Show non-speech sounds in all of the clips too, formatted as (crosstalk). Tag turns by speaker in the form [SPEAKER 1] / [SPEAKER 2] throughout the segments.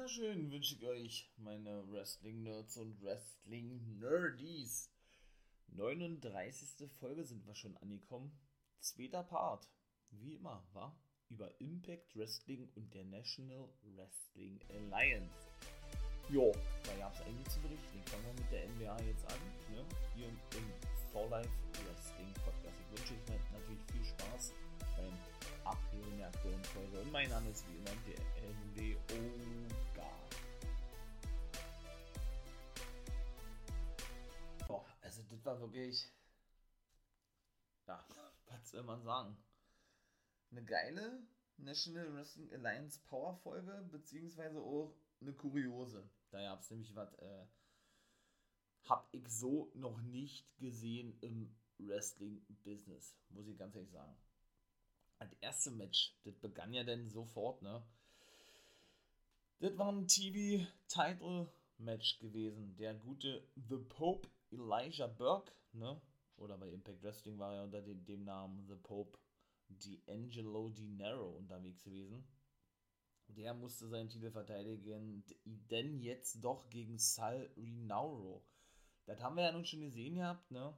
[SPEAKER 1] wunderschön wünsche ich euch, meine Wrestling-Nerds und Wrestling-Nerdies. 39. Folge sind wir schon angekommen. Zweiter Part. Wie immer, war über Impact Wrestling und der National Wrestling Alliance. Jo, da gab es einiges zu berichten. Fangen wir mit der NBA jetzt an. Ne? Hier im For Life Wrestling Podcast. Ich wünsche euch natürlich viel Spaß beim Abhören der aktuellen Folge. Und mein Name ist wie immer der NWO das war wirklich. Ja, was soll man sagen? Eine geile National Wrestling Alliance Power Folge, beziehungsweise auch eine kuriose. Da gab es nämlich was, äh, hab ich so noch nicht gesehen im Wrestling-Business, muss ich ganz ehrlich sagen. Das erste Match, das begann ja dann sofort, ne? Das war ein TV-Title-Match gewesen. Der gute The Pope Elijah Burke, ne? Oder bei Impact Wrestling war er unter dem, dem Namen The Pope D'Angelo Di Nero unterwegs gewesen. Der musste seinen Titel verteidigen, denn jetzt doch gegen Sal Rinauro. Das haben wir ja nun schon gesehen gehabt, ne?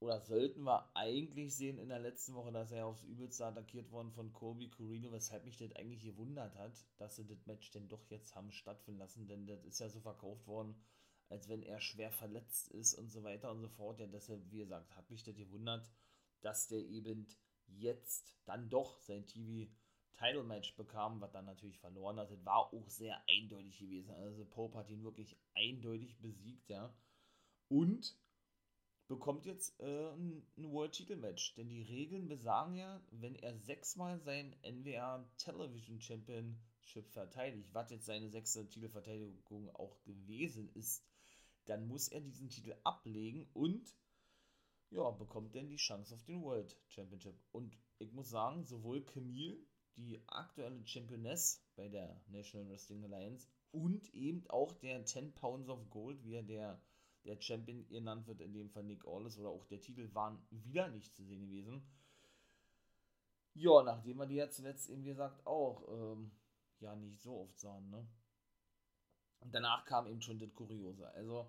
[SPEAKER 1] Oder sollten wir eigentlich sehen in der letzten Woche, dass er aufs Übelste attackiert worden von Kobe Corino, weshalb mich das eigentlich gewundert hat, dass sie das Match denn doch jetzt haben stattfinden lassen, denn das ist ja so verkauft worden, als wenn er schwer verletzt ist und so weiter und so fort. Ja, deshalb, wie gesagt, hat mich das gewundert, dass der eben jetzt dann doch sein TV Title Match bekam, was dann natürlich verloren hat. Das war auch sehr eindeutig gewesen. Also Pope hat ihn wirklich eindeutig besiegt, ja. Und bekommt jetzt äh, ein, World Title Match. Denn die Regeln besagen ja, wenn er sechsmal sein NWA Television Championship verteidigt, was jetzt seine sechste Titelverteidigung auch gewesen ist, dann muss er diesen Titel ablegen und ja, bekommt dann die Chance auf den World Championship. Und ich muss sagen, sowohl Camille, die aktuelle Championess bei der National Wrestling Alliance, und eben auch der 10 Pounds of Gold, wie er der, der Champion genannt wird, in dem Fall Nick Aldis, oder auch der Titel, waren wieder nicht zu sehen gewesen. Ja, nachdem wir die ja zuletzt eben, gesagt, auch ähm, ja nicht so oft sahen, ne? Und danach kam eben schon das Kuriose. Also,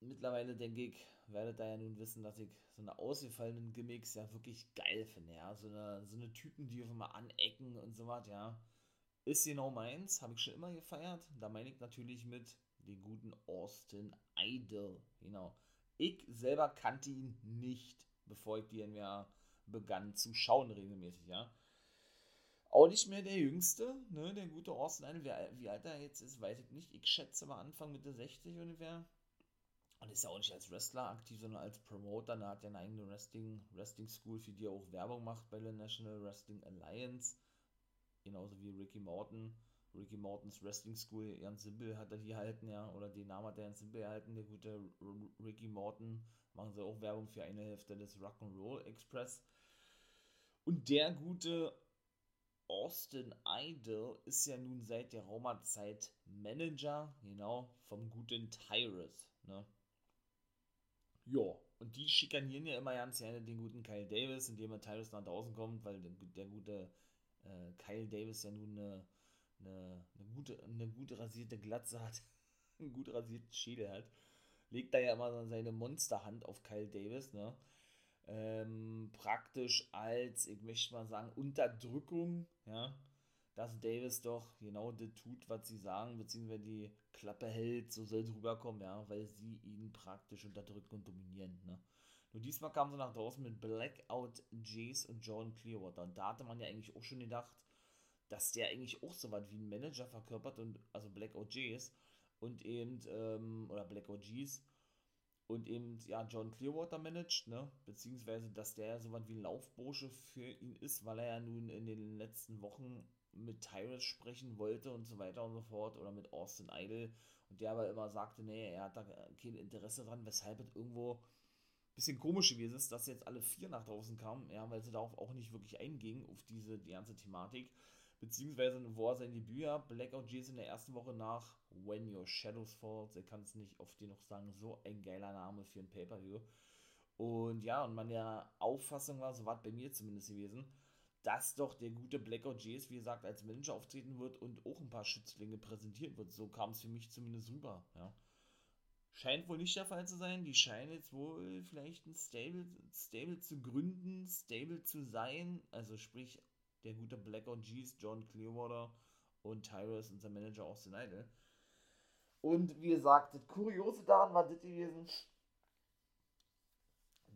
[SPEAKER 1] mittlerweile denke ich, werdet ihr ja nun wissen, dass ich so eine ausgefallenen Gimmicks ja wirklich geil finde, ja. So eine, so eine Typen, die auf einmal anecken und so was, ja. Ist genau meins, habe ich schon immer gefeiert. Da meine ich natürlich mit den guten Austin Idol, genau. Ich selber kannte ihn nicht, bevor ich die NWA begann zu schauen regelmäßig, ja. Auch nicht mehr der Jüngste, ne, der gute Austin Idol. Wie, wie alt er jetzt ist, weiß ich nicht. Ich schätze mal Anfang Mitte 60 ungefähr. Und ist ja auch nicht als Wrestler aktiv, sondern als Promoter. Er hat ja eine eigene Wrestling, Wrestling School, für die er auch Werbung macht bei der National Wrestling Alliance. Genauso wie Ricky Morton. Ricky Mortons Wrestling School, ganz simpel hat er die erhalten, ja. Oder den Namen hat er ganz simpel erhalten. Der gute R Ricky Morton. Machen sie auch Werbung für eine Hälfte des Rock'n'Roll Express. Und der gute Austin Idol ist ja nun seit der Roma-Zeit Manager, genau, vom guten Tyrus, ne. Ja, und die schikanieren ja immer ganz gerne den guten Kyle Davis, indem er Tyrus nach draußen kommt, weil der, der gute äh, Kyle Davis ja nun eine, eine, eine, gute, eine gut rasierte Glatze hat, (laughs) einen gut rasierten Schädel hat. Legt da ja immer seine Monsterhand auf Kyle Davis, ne? Ähm, praktisch als, ich möchte mal sagen, Unterdrückung, ja, dass Davis doch genau das tut, was sie sagen, beziehungsweise die Klappe hält, so soll es rüberkommen, ja, weil sie ihn praktisch unterdrücken und dominieren, ne. Nur diesmal kamen sie nach draußen mit Blackout Jace und John Clearwater. Und da hatte man ja eigentlich auch schon gedacht, dass der eigentlich auch so was wie ein Manager verkörpert und also Blackout Jace und eben, ähm, oder Blackout G's und eben, ja, John Clearwater managt, ne, beziehungsweise, dass der so was wie ein Laufbursche für ihn ist, weil er ja nun in den letzten Wochen mit Tyrus sprechen wollte und so weiter und so fort oder mit Austin Idol. Und der aber immer sagte, nee, er hat da kein Interesse dran, weshalb es irgendwo ein bisschen komisch gewesen ist, dass jetzt alle vier nach draußen kamen, ja, weil sie darauf auch nicht wirklich eingingen, auf diese die ganze Thematik, beziehungsweise wo er sein Debüt hat, Blackout G's in der ersten Woche nach When Your Shadows Fall, ich kann es nicht oft noch sagen, so ein geiler Name für ein Pay-Per-View und ja, und meine Auffassung war, so war es bei mir zumindest gewesen, dass doch der gute Blackout Jays, wie gesagt, als Manager auftreten wird und auch ein paar Schützlinge präsentieren wird. So kam es für mich zumindest rüber, ja. Scheint wohl nicht der Fall zu sein. Die scheinen jetzt wohl vielleicht ein Stable, Stable zu gründen, Stable zu sein. Also sprich, der gute Blackout G's, John Clearwater und Tyrus, unser Manager Austin Idol. Und wie gesagt, das Kuriose daran war das gewesen,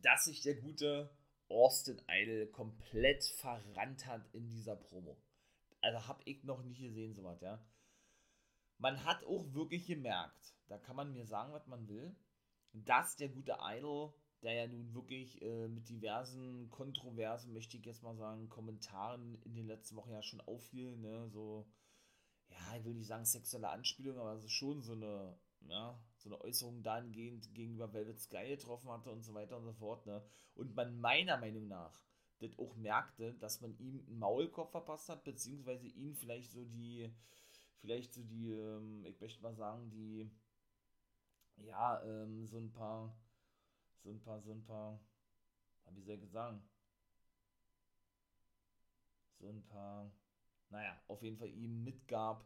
[SPEAKER 1] dass sich der gute Austin Idol komplett verrannt hat in dieser Promo. Also habe ich noch nicht gesehen, sowas, ja. Man hat auch wirklich gemerkt, da kann man mir sagen, was man will, dass der gute Idol, der ja nun wirklich äh, mit diversen kontroversen, möchte ich jetzt mal sagen, Kommentaren in den letzten Wochen ja schon auffiel, ne, so, ja, ich will nicht sagen sexuelle Anspielung, aber es ist schon so eine, ja, so eine Äußerung dahingehend gegenüber Velvet Sky getroffen hatte und so weiter und so fort, ne, und man meiner Meinung nach das auch merkte, dass man ihm einen Maulkorb verpasst hat, beziehungsweise ihn vielleicht so die, vielleicht so die, ähm, ich möchte mal sagen, die, ja, ähm, so ein paar, so ein paar, so ein paar, wie soll ich sagen, so ein paar, naja, auf jeden Fall ihm mitgab,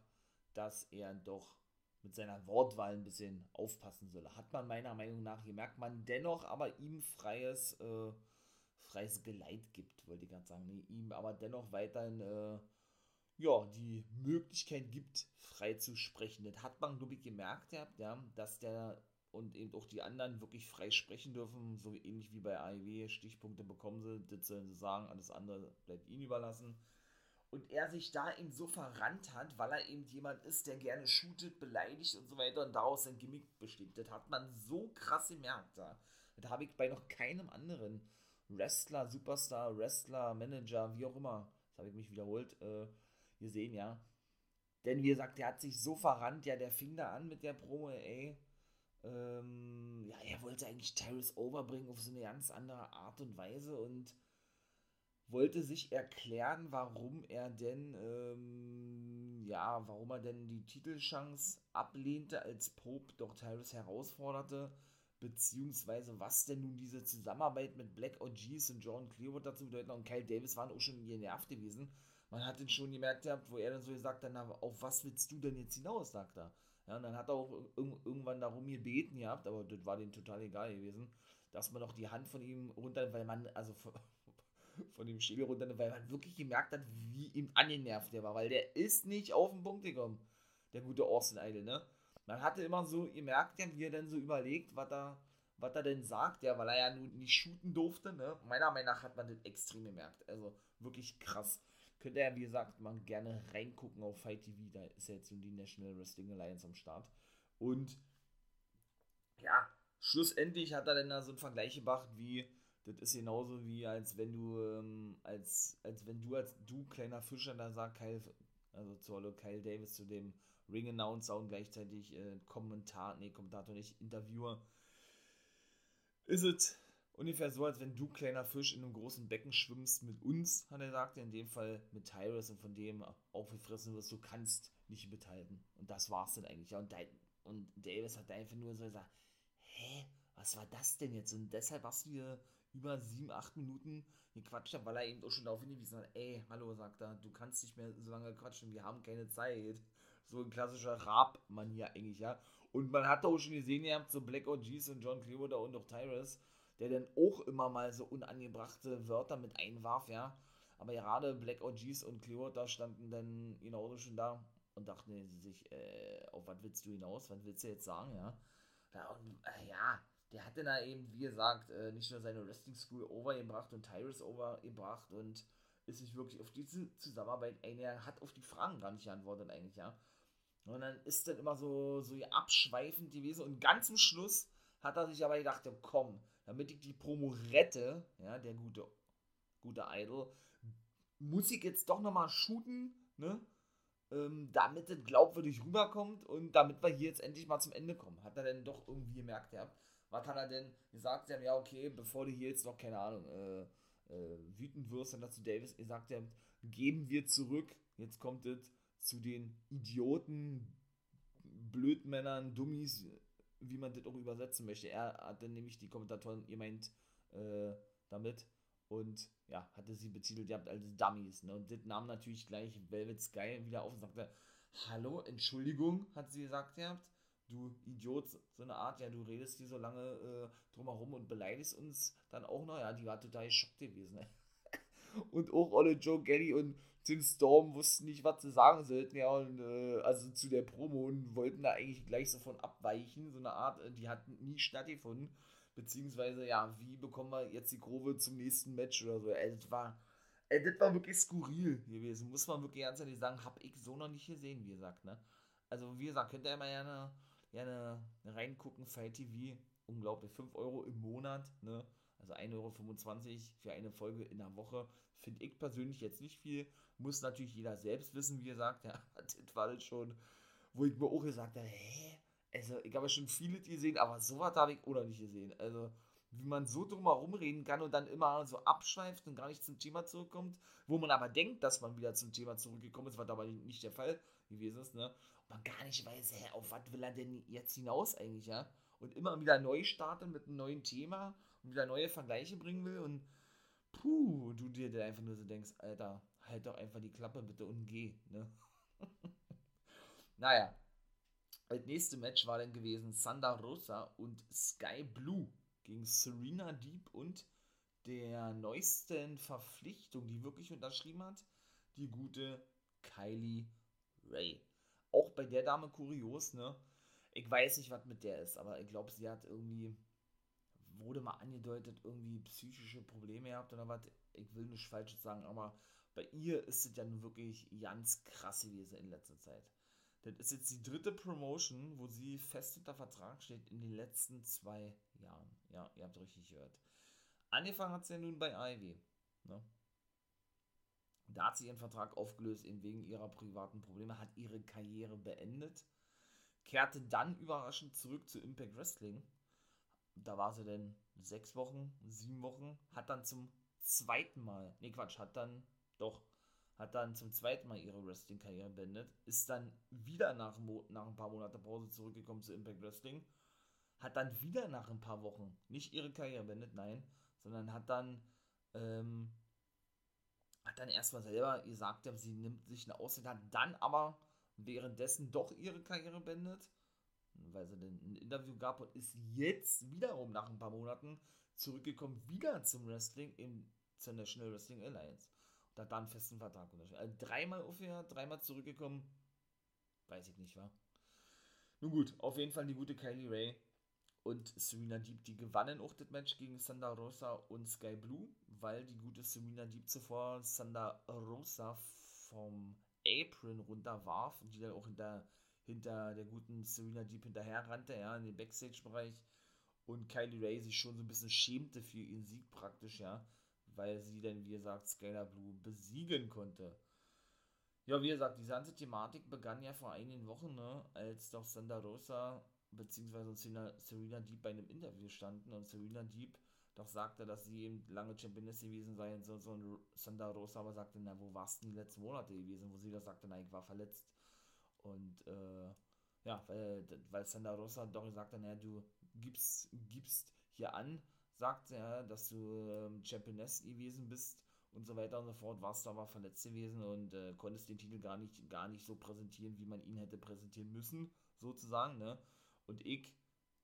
[SPEAKER 1] dass er doch mit seiner Wortwahl ein bisschen aufpassen solle. Hat man meiner Meinung nach gemerkt, man dennoch aber ihm freies, äh, freies Geleit gibt, wollte ich gerade sagen. Nee, ihm aber dennoch weiterhin äh, ja, die Möglichkeit gibt, frei zu sprechen. Das hat man, glaube ich, gemerkt, ja, dass der und eben auch die anderen wirklich frei sprechen dürfen, so ähnlich wie bei AEW, Stichpunkte bekommen sie, das sollen sie sagen, alles andere bleibt ihnen überlassen. Und er sich da eben so verrannt hat, weil er eben jemand ist, der gerne shootet, beleidigt und so weiter und daraus ein Gimmick besteht. Das hat man so krass gemerkt da. Das habe ich bei noch keinem anderen Wrestler, Superstar, Wrestler, Manager, wie auch immer, das habe ich mich wiederholt, äh, gesehen, ja. Denn wie gesagt, der hat sich so verrannt, ja, der fing da an mit der Promo, ey. Ähm, ja, er wollte eigentlich Tyrus overbringen auf so eine ganz andere Art und Weise und wollte sich erklären, warum er denn, ähm, ja, warum er denn die Titelchance ablehnte, als Pope doch Tyrus herausforderte, beziehungsweise was denn nun diese Zusammenarbeit mit Black OGs und John Clearwater dazu bedeuten und Kyle Davis waren auch schon genervt gewesen man hat ihn schon gemerkt wo er dann so gesagt hat, auf was willst du denn jetzt hinaus, sagt er. Ja, und dann hat er auch irgendwann darum gebeten gehabt, aber das war denen total egal gewesen, dass man noch die Hand von ihm runter, weil man, also (laughs) von, dem Schädel runter, weil man wirklich gemerkt hat, wie ihm angenervt der war, weil der ist nicht auf den Punkt gekommen, der gute Austin Idol, ne? Man hatte immer so gemerkt, wie er dann so überlegt, was er, was er denn sagt, ja, weil er ja nun nicht shooten durfte, ne? Meiner Meinung nach hat man das extrem gemerkt, also wirklich krass. Könnt ihr ja, wie gesagt, mal gerne reingucken auf Fight TV. Da ist ja jetzt die National Wrestling Alliance am Start. Und ja, schlussendlich hat er dann da so einen Vergleich gebracht, wie das ist genauso wie als wenn du ähm, als als wenn du als du kleiner Fischer da sagt Kyle also zu Hallo Kyle Davis zu dem Ring Announcer und gleichzeitig äh, Kommentar nee Kommentator nicht Interviewer ist es Ungefähr so, als wenn du, kleiner Fisch, in einem großen Becken schwimmst mit uns, hat er gesagt, in dem Fall mit Tyrus und von dem aufgefressen wirst, du kannst nicht mithalten. Und das war's dann eigentlich. Ja, und, und Davis hat einfach nur so gesagt, hä, was war das denn jetzt? Und deshalb hast du hier über sieben, acht Minuten gequatscht, weil er eben auch schon darauf hingewiesen hat, ey, hallo, sagt er, du kannst nicht mehr so lange quatschen, wir haben keine Zeit. So ein klassischer Rab-Manier eigentlich, ja. Und man hat auch schon gesehen, ihr habt so Black OGs und John Clearwater und auch Tyrus, der dann auch immer mal so unangebrachte Wörter mit einwarf, ja. Aber gerade Black OGs und Clearwater standen dann genauso schon da und dachten sich, äh, auf was willst du hinaus? Was willst du jetzt sagen, ja? Ja, und, äh, ja der hat dann da eben, wie gesagt, äh, nicht nur seine Wrestling School overgebracht und Tyrus overgebracht und ist sich wirklich auf diese Zusammenarbeit ein, er hat auf die Fragen gar nicht geantwortet eigentlich, ja. Und dann ist dann immer so, so abschweifend gewesen und ganz zum Schluss hat er sich aber gedacht, ja, komm, damit ich die Promo rette, ja, der gute, gute Idol, muss ich jetzt doch nochmal shooten, ne? Ähm, damit es glaubwürdig rüberkommt und damit wir hier jetzt endlich mal zum Ende kommen. Hat er denn doch irgendwie gemerkt, ja? Was hat er denn gesagt? Ja, okay, bevor du hier jetzt noch, keine Ahnung, äh, äh, wütend wirst, dann dazu Davis gesagt, ja, geben wir zurück. Jetzt kommt es zu den Idioten, Blödmännern, Dummies, wie man das auch übersetzen möchte. Er hat dann nämlich die Kommentatoren gemeint äh, damit und ja, hatte sie betitelt gehabt als Dummies. Ne? Und das nahm natürlich gleich Velvet Sky wieder auf und sagte, hallo, Entschuldigung, hat sie gesagt gehabt, du Idiot, so eine Art, ja, du redest hier so lange äh, drumherum und beleidigst uns dann auch noch, ja, die war total geschockt gewesen. Ne? (laughs) und auch Olle Joe Gelly und Tim Storm wussten nicht, was sie sagen sollten, ja, und äh, also zu der Promo und wollten da eigentlich gleich so von abweichen, so eine Art, äh, die hatten nie stattgefunden, beziehungsweise, ja, wie bekommen wir jetzt die Kurve zum nächsten Match oder so, ey, das war, ey, das war wirklich skurril gewesen, muss man wirklich ganz ehrlich sagen, hab ich so noch nicht gesehen, wie gesagt, ne, also, wie gesagt, könnt ihr immer gerne, gerne reingucken, Fight TV, unglaublich, 5 Euro im Monat, ne, also 1,25 Euro für eine Folge in der Woche, finde ich persönlich jetzt nicht viel. Muss natürlich jeder selbst wissen, wie er sagt. Ja, das war das schon, wo ich mir auch gesagt habe, hä? Also, ich habe schon viele gesehen, aber sowas habe ich auch noch nicht gesehen. Also, wie man so drum herum reden kann und dann immer so abschweift und gar nicht zum Thema zurückkommt, wo man aber denkt, dass man wieder zum Thema zurückgekommen ist, was aber nicht der Fall gewesen ist, ne? Und man gar nicht weiß, hä, auf was will er denn jetzt hinaus eigentlich, ja? Und immer wieder neu starten mit einem neuen Thema und wieder neue Vergleiche bringen will und puh, du dir da einfach nur so denkst, Alter, halt doch einfach die Klappe bitte und geh, ne? (laughs) naja, das nächste Match war dann gewesen Sanda Rosa und Sky Blue gegen Serena Deep und der neuesten Verpflichtung, die wirklich unterschrieben hat, die gute Kylie Ray. Auch bei der Dame kurios, ne? Ich weiß nicht, was mit der ist, aber ich glaube, sie hat irgendwie wurde mal angedeutet, irgendwie psychische Probleme gehabt oder was. Ich will nicht falsch sagen, aber bei ihr ist es ja nun wirklich ganz krass gewesen in letzter Zeit. Das ist jetzt die dritte Promotion, wo sie fest unter Vertrag steht in den letzten zwei Jahren. Ja, ihr habt richtig gehört. Angefangen hat sie ja nun bei Ivy. Ne? Da hat sie ihren Vertrag aufgelöst, eben wegen ihrer privaten Probleme, hat ihre Karriere beendet, kehrte dann überraschend zurück zu Impact Wrestling. Da war sie denn sechs Wochen, sieben Wochen, hat dann zum zweiten Mal, nee Quatsch, hat dann, doch, hat dann zum zweiten Mal ihre Wrestling-Karriere beendet, ist dann wieder nach, nach ein paar Monaten Pause zurückgekommen zu Impact Wrestling, hat dann wieder nach ein paar Wochen nicht ihre Karriere beendet, nein, sondern hat dann, ähm, hat dann erstmal selber gesagt, sie nimmt sich eine Auszeit, hat dann aber währenddessen doch ihre Karriere beendet weil sie dann ein Interview gab und ist jetzt wiederum nach ein paar Monaten zurückgekommen, wieder zum Wrestling zur National Wrestling Alliance. Und hat da einen festen Vertrag unterschrieben. Also dreimal aufgehört, dreimal zurückgekommen. Weiß ich nicht, wa? Nun gut, auf jeden Fall die gute Kylie Ray und Serena Deep, die gewannen auch das Match gegen Sanda Rosa und Sky Blue, weil die gute Serena Deep zuvor Sanda Rosa vom Apron runterwarf und die dann auch in der hinter der guten Serena Deep hinterher rannte, ja, in den Backstage-Bereich. Und Kylie Ray sich schon so ein bisschen schämte für ihren Sieg praktisch, ja, weil sie dann, wie gesagt, Skylar Blue besiegen konnte. Ja, wie gesagt, diese ganze Thematik begann ja vor einigen Wochen, ne, als doch Santa Rosa bzw. Serena Deep bei einem Interview standen und Serena Deep doch sagte, dass sie eben lange Championess gewesen sei und so, so und Santa Rosa aber sagte, na, wo warst du die letzten Monate gewesen? Wo sie das sagte, na, ich war verletzt. Und äh, ja, weil, weil Santa Rosa doch gesagt hat, naja, du gibst, gibst hier an, sagt er, dass du ähm, Championess gewesen bist und so weiter und so fort, warst aber verletzt gewesen und äh, konntest den Titel gar nicht, gar nicht so präsentieren, wie man ihn hätte präsentieren müssen, sozusagen, ne? Und ich,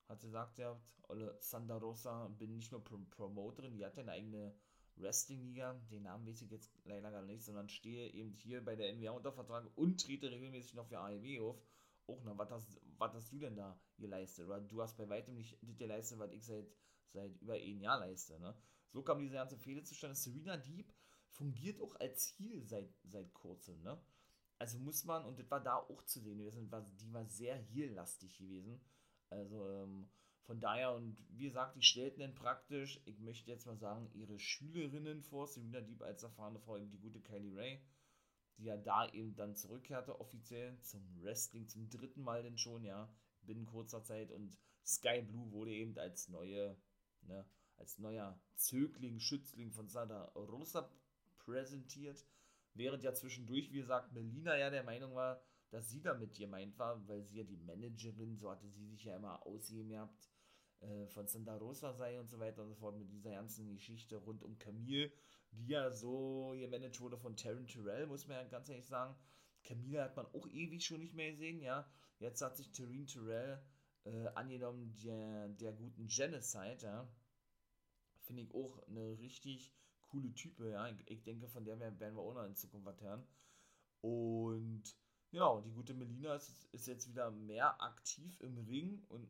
[SPEAKER 1] hat gesagt, ja, Olle Santa Rosa, bin nicht nur Prom Promoterin, die hat eine eigene Wrestling-Liga, den Namen weiß ich jetzt leider gar nicht, sondern stehe eben hier bei der NWA unter Vertrag und trete regelmäßig noch für AEW auf. Auch, na, was hast, hast du denn da geleistet? Oder du hast bei weitem nicht das geleistet, was ich seit, seit über ein Jahr leiste, ne? So kam diese ganze Fehde zustande. Serena Deep fungiert auch als Ziel seit, seit kurzem, ne? Also muss man, und das war da auch zu sehen gewesen, die war sehr heel-lastig gewesen. Also, ähm, von daher, und wie gesagt, die stellten dann praktisch, ich möchte jetzt mal sagen, ihre Schülerinnen vor, Serena Deep als erfahrene Frau, eben die gute Kylie Ray, die ja da eben dann zurückkehrte offiziell zum Wrestling, zum dritten Mal denn schon, ja, binnen kurzer Zeit und Sky Blue wurde eben als neue, ne, als neuer Zögling, Schützling von Santa Rosa präsentiert, während ja zwischendurch, wie gesagt, Melina ja der Meinung war, dass sie damit gemeint war, weil sie ja die Managerin, so hatte sie sich ja immer gehabt, äh, von Santa Rosa sei und so weiter und so fort, mit dieser ganzen Geschichte rund um Camille, die ja so gemanagt wurde von Taryn Terrell, muss man ja ganz ehrlich sagen. Camille hat man auch ewig schon nicht mehr gesehen, ja. Jetzt hat sich Taryn Terrell äh, angenommen der, der guten Genocide, ja. Finde ich auch eine richtig coole Type, ja. Ich, denke, von der werden wir auch noch in Zukunft was hören. Und genau, die gute Melina ist, ist jetzt wieder mehr aktiv im Ring und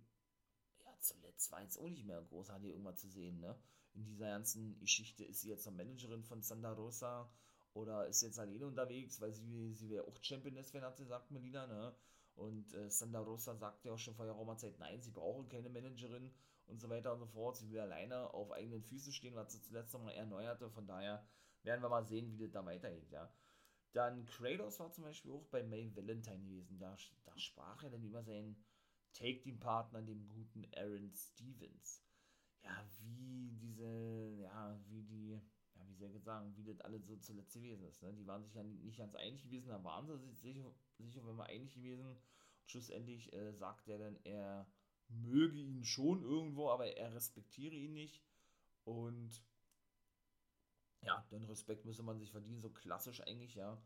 [SPEAKER 1] ja, zuletzt war jetzt auch nicht mehr großartig irgendwas zu sehen, ne? In dieser ganzen Geschichte ist sie jetzt noch Managerin von Santa Rosa oder ist jetzt alleine unterwegs, weil sie, sie wäre auch Championess, wenn hat sie sagt, Melina, ne? Und äh, Santa Rosa sagte ja auch schon vor geraumer Zeit, nein, sie brauchen keine Managerin und so weiter und so fort. Sie will alleine auf eigenen Füßen stehen, was sie zuletzt nochmal erneuerte. Von daher werden wir mal sehen, wie das da weitergeht, ja. Dann Kratos war zum Beispiel auch bei May Valentine gewesen. Da, da sprach er dann über seinen Take-Team-Partner, dem guten Aaron Stevens. Ja, wie diese, ja, wie die, ja, wie soll ich sagen, wie das alles so zuletzt gewesen ist. Ne? Die waren sich ja nicht ganz einig gewesen, da waren sie sich sicher, sicher wenn wir einig gewesen. Und schlussendlich äh, sagt er dann, er möge ihn schon irgendwo, aber er respektiere ihn nicht. Und ja, den Respekt müsse man sich verdienen, so klassisch eigentlich, ja.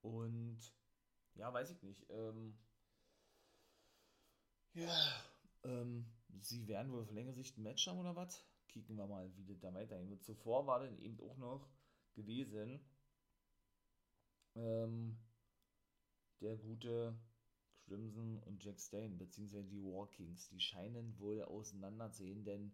[SPEAKER 1] Und ja, weiß ich nicht. Ähm, ja, ähm, sie werden wohl auf längere Sicht ein Match haben oder was? Kicken wir mal, wie das da weiterhin wird. Zuvor war dann eben auch noch gewesen ähm, der gute Crimson und Jack Stane, beziehungsweise die Walkings. Die scheinen wohl auseinanderzugehen, denn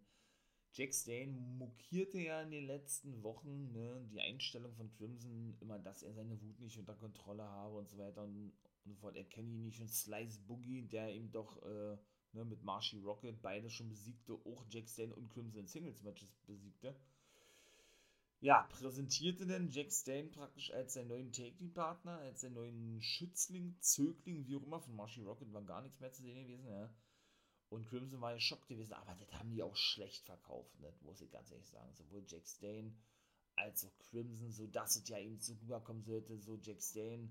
[SPEAKER 1] Jack Stane mokierte ja in den letzten Wochen ne, die Einstellung von Crimson immer, dass er seine Wut nicht unter Kontrolle habe und so weiter und, und so fort. Er kenne ihn nicht und Slice Boogie, der ihm doch äh, ne, mit Marshy Rocket beide schon besiegte, auch Jack Stane und Crimson Singles Matches besiegte. Ja, präsentierte denn Jack Stane praktisch als seinen neuen Take-Team-Partner, als seinen neuen Schützling, Zögling, wie auch immer, von Marshy Rocket war gar nichts mehr zu sehen gewesen, ja. Und Crimson war ja schockt gewesen, aber das haben die auch schlecht verkauft, ne? muss ich ganz ehrlich sagen. Sowohl Jack Stane als auch Crimson, so dass es ja eben so rüberkommen sollte, so Jack Stane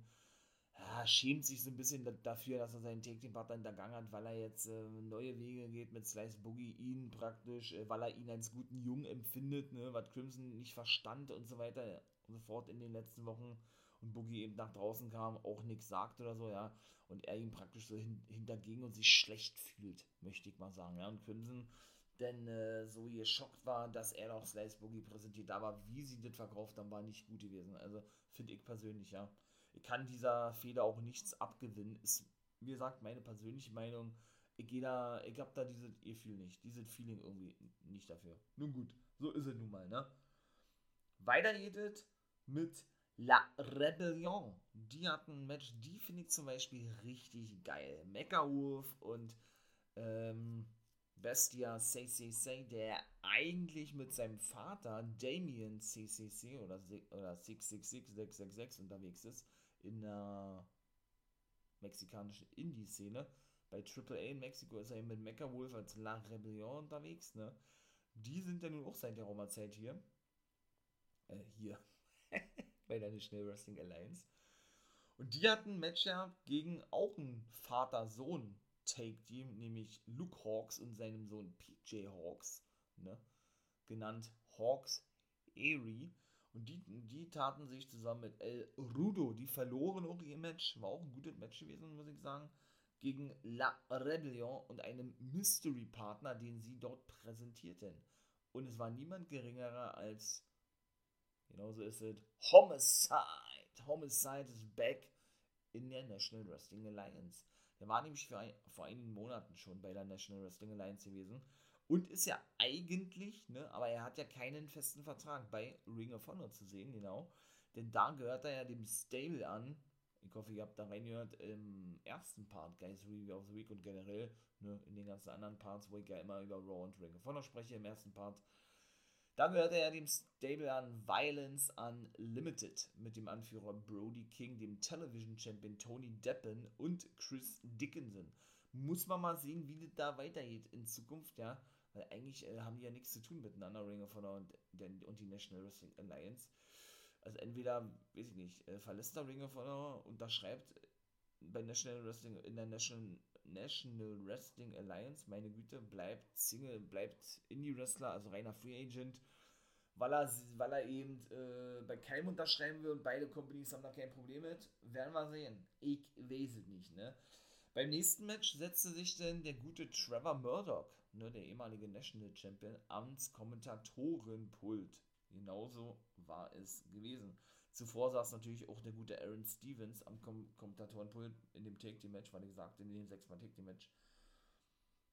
[SPEAKER 1] ja, schämt sich so ein bisschen dafür, dass er seinen Take Team Partner hintergangen hat, weil er jetzt äh, neue Wege geht mit Slice Boogie, ihn praktisch, äh, weil er ihn als guten Jungen empfindet, ne, was Crimson nicht verstand und so weiter und so fort in den letzten Wochen. Und Boogie eben nach draußen kam, auch nichts sagt oder so, ja, und er ihm praktisch so hin, hinterging und sich schlecht fühlt, möchte ich mal sagen, ja, und Crimson denn äh, so geschockt war, dass er noch Slice Boogie präsentiert, aber wie sie das verkauft haben, war nicht gut gewesen, also finde ich persönlich, ja. Ich kann dieser Fehler auch nichts abgewinnen, ist, wie gesagt, meine persönliche Meinung, ich gehe da, ich habe da dieses Gefühl nicht, dieses Feeling irgendwie nicht dafür. Nun gut, so ist es nun mal, ne? Weiter geht es mit La Rebellion. Die hatten ein Match, die finde ich zum Beispiel richtig geil. Wolf und ähm, Bestia CCC, der eigentlich mit seinem Vater Damien CCC oder, oder 666 unterwegs ist in der mexikanischen Indie-Szene. Bei AAA in Mexiko ist er eben mit Wolf als La Rebellion unterwegs. Ne? Die sind ja nun auch seit der Roma-Zeit hier. Äh, hier. (laughs) bei der National Wrestling Alliance. Und die hatten ein Match gegen auch einen Vater-Sohn-Take-Team, nämlich Luke Hawks und seinem Sohn PJ Hawks, ne? genannt Hawks Erie. Und die, die taten sich zusammen mit El Rudo, die verloren auch ihr Match, war auch ein gutes Match gewesen, muss ich sagen, gegen La Rebellion und einem Mystery-Partner, den sie dort präsentierten. Und es war niemand geringerer als Genauso ist es Homicide. Homicide ist back in der National Wrestling Alliance. Der war nämlich ein, vor einigen Monaten schon bei der National Wrestling Alliance gewesen und ist ja eigentlich, ne, aber er hat ja keinen festen Vertrag bei Ring of Honor zu sehen, genau. Denn da gehört er ja dem Stable an. Ich hoffe, ihr habt da reingehört im ersten Part, Guys Review of the Week und generell ne, in den ganzen anderen Parts, wo ich ja immer über Raw und Ring of Honor spreche. Im ersten Part dann gehörte er dem Stable an Violence Unlimited mit dem Anführer Brody King, dem Television Champion Tony Deppen und Chris Dickinson. Muss man mal sehen, wie das da weitergeht in Zukunft, ja. Weil eigentlich äh, haben die ja nichts zu tun miteinander, Ring of Honor und, und die National Wrestling Alliance. Also entweder, weiß ich nicht, äh, verlässt er Ring of Honor, unterschreibt bei National Wrestling, in der National, National Wrestling Alliance, meine Güte, bleibt Single, bleibt Indie-Wrestler, also reiner Free Agent, weil er, weil er eben äh, bei keinem unterschreiben will und beide Companies haben da kein Problem mit. Werden wir sehen. Ich weiß es nicht, ne? Beim nächsten Match setzte sich denn der gute Trevor Murdoch, ne, der ehemalige National Champion, ans Kommentatorenpult. Genauso war es gewesen. Zuvor saß natürlich auch der gute Aaron Stevens am Kom Kommentatorenpult in dem Take Team Match, weil gesagt, in dem 6-mal Take Team Match.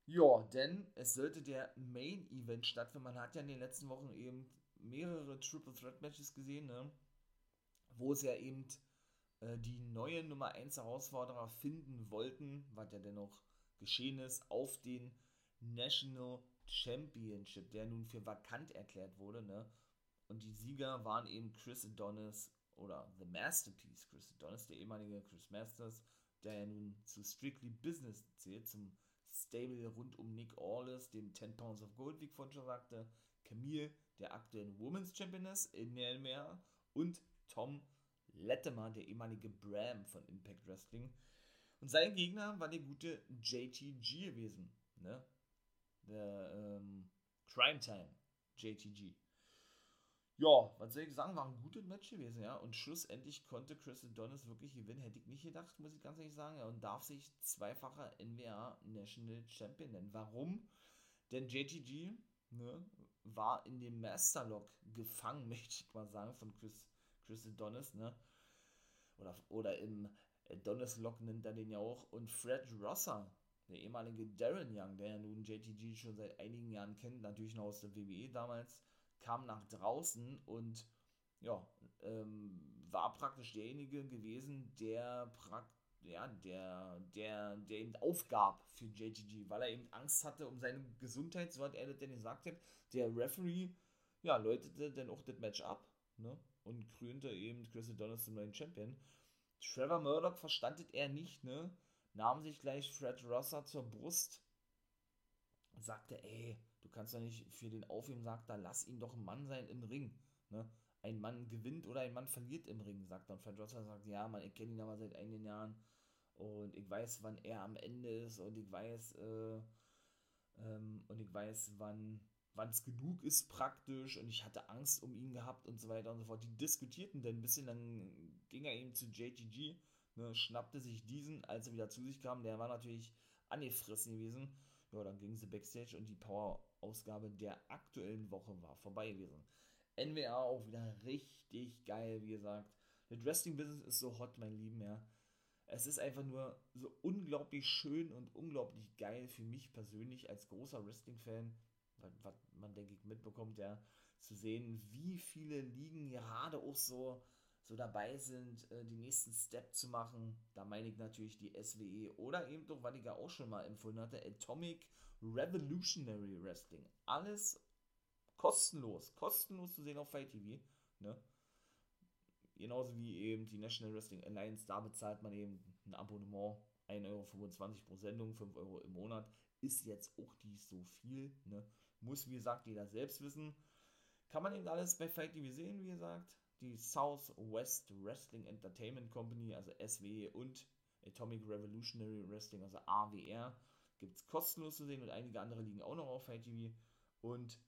[SPEAKER 1] Ja, denn es sollte der Main Event stattfinden. Man hat ja in den letzten Wochen eben mehrere Triple Threat Matches gesehen, ne? wo es ja eben äh, die neue Nummer 1 Herausforderer finden wollten, was ja dennoch geschehen ist, auf den National Championship, der nun für vakant erklärt wurde, ne? Und die Sieger waren eben Chris Adonis oder The Masterpiece Chris Adonis, der ehemalige Chris Masters, der ja nun zu Strictly Business zählt, zum Stable rund um Nick Aldis, dem 10 Pounds of Gold, wie ich vorhin schon sagte, Camille, der aktuellen Women's Championess in NMR und Tom Lettemer, der ehemalige Bram von Impact Wrestling. Und sein Gegner war der gute JTG gewesen, ne? Der ähm, Crime Time JTG. Ja, was soll ich sagen, war ein gutes Match gewesen, ja. Und schlussendlich konnte Chris Adonis wirklich gewinnen, hätte ich nicht gedacht, muss ich ganz ehrlich sagen. Ja, und darf sich zweifacher NWA National Champion nennen. Warum? Denn JTG ne, war in dem Masterlock gefangen, (laughs) möchte ich mal sagen, von Chris, Chris Adonis, ne? Oder, oder im Adonis-Lock nennt er den ja auch. Und Fred Rosser, der ehemalige Darren Young, der ja nun JTG schon seit einigen Jahren kennt, natürlich noch aus der WWE damals, kam nach draußen und ja, ähm, war praktisch derjenige gewesen, der praktisch ja, der, der, der eben aufgab für JTG, weil er eben Angst hatte um seine Gesundheit, so hat er das denn gesagt hat. Der Referee, ja, läutete dann auch das Match ab, ne, und krönte eben Chris zum neuen Champion. Trevor Murdoch verstand das er nicht, ne, nahm sich gleich Fred Rosser zur Brust und sagte, ey, Du kannst ja nicht für den aufheben, sagt er, lass ihn doch ein Mann sein im Ring. Ne? Ein Mann gewinnt oder ein Mann verliert im Ring, sagt dann Fred Rosser, sagt, ja, man, ich kenne ihn aber seit einigen Jahren und ich weiß, wann er am Ende ist und ich weiß, äh, ähm, und ich weiß, wann es genug ist praktisch und ich hatte Angst um ihn gehabt und so weiter und so fort. Die diskutierten dann ein bisschen, dann ging er eben zu JTG, ne, schnappte sich diesen, als er wieder zu sich kam, der war natürlich angefressen gewesen. Ja, dann gingen sie Backstage und die Power Ausgabe der aktuellen Woche war vorbei gewesen. NWA auch wieder richtig geil, wie gesagt. Das Wrestling-Business ist so hot, mein Lieben, ja. Es ist einfach nur so unglaublich schön und unglaublich geil für mich persönlich als großer Wrestling-Fan, was man, denke ich, mitbekommt, ja, zu sehen, wie viele Ligen gerade auch so, so dabei sind, äh, die nächsten Step zu machen. Da meine ich natürlich die SWE oder eben doch, was ich ja auch schon mal empfohlen hatte, Atomic Revolutionary Wrestling. Alles kostenlos, kostenlos zu sehen auf Fight TV. Ne? Genauso wie eben die National Wrestling Alliance, da bezahlt man eben ein Abonnement, 1,25 Euro pro Sendung, 5 Euro im Monat. Ist jetzt auch nicht so viel. Ne? Muss, wie gesagt, jeder selbst wissen. Kann man eben alles bei Fight TV sehen, wie gesagt. Die Southwest Wrestling Entertainment Company, also SWE und Atomic Revolutionary Wrestling, also AWR gibt es kostenlos zu sehen und einige andere liegen auch noch auf TV und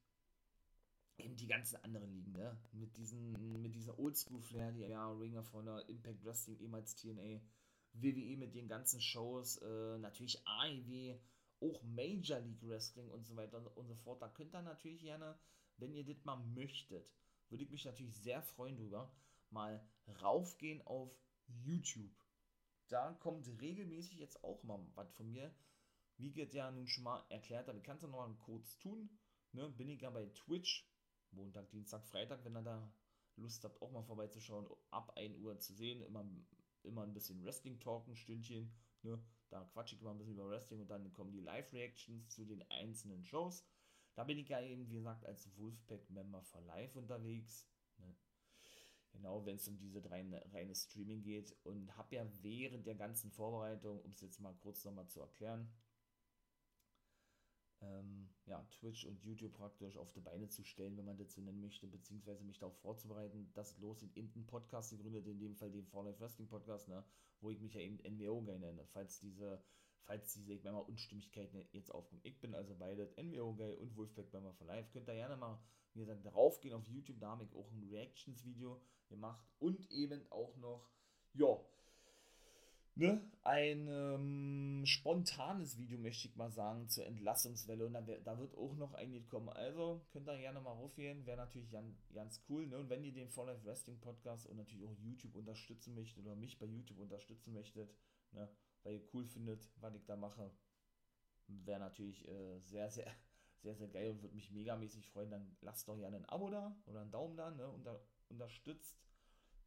[SPEAKER 1] eben die ganzen anderen liegen, ne? Mit diesen, mit dieser Oldschool-Flair, die ja Ring of Honor, Impact Wrestling, ehemals TNA, WWE mit den ganzen Shows, äh, natürlich AEW, auch Major League Wrestling und so weiter und so fort. Da könnt ihr natürlich gerne, wenn ihr das mal möchtet, würde ich mich natürlich sehr freuen drüber, mal raufgehen auf YouTube. Da kommt regelmäßig jetzt auch mal was von mir wie ich ja nun schon mal erklärt habe, kannst du noch mal kurz tun. Ne? Bin ich ja bei Twitch, Montag, Dienstag, Freitag, wenn ihr da Lust habt, auch mal vorbeizuschauen, ab 1 Uhr zu sehen, immer, immer ein bisschen Wrestling talken, Stündchen. Ne? Da quatsche ich immer ein bisschen über Wrestling und dann kommen die Live-Reactions zu den einzelnen Shows. Da bin ich ja eben, wie gesagt, als Wolfpack-Member for Live unterwegs. Ne? Genau, wenn es um diese reine, reine Streaming geht. Und habe ja während der ganzen Vorbereitung, um es jetzt mal kurz nochmal zu erklären, ähm, ja, Twitch und YouTube praktisch auf die Beine zu stellen, wenn man das so nennen möchte, beziehungsweise mich darauf vorzubereiten, dass es losgeht, eben einen Podcast gegründet, in dem Fall den For Life Wrestling Podcast, ne, wo ich mich ja eben NWO nenne. Falls diese falls diese, mal, Unstimmigkeiten jetzt aufkommen. Ich bin also beide NWO Guy und Wolfpack Bummer for Life. Könnt ihr gerne mal, wie gesagt, darauf gehen auf YouTube. Da habe ich auch ein Reactions-Video gemacht und eben auch noch, ja, ne, ein ähm, spontanes Video, möchte ich mal sagen, zur Entlassungswelle. Und da, da wird auch noch einiges kommen. Also könnt ihr gerne mal raufgehen. Wäre natürlich ganz, ganz cool. Ne? Und wenn ihr den For Life Wrestling Podcast und natürlich auch YouTube unterstützen möchtet oder mich bei YouTube unterstützen möchtet, ne, weil ihr cool findet, was ich da mache, wäre natürlich äh, sehr, sehr, (laughs) sehr, sehr geil und würde mich megamäßig freuen. Dann lasst doch gerne ein Abo da oder einen Daumen da, ne? Unter, unterstützt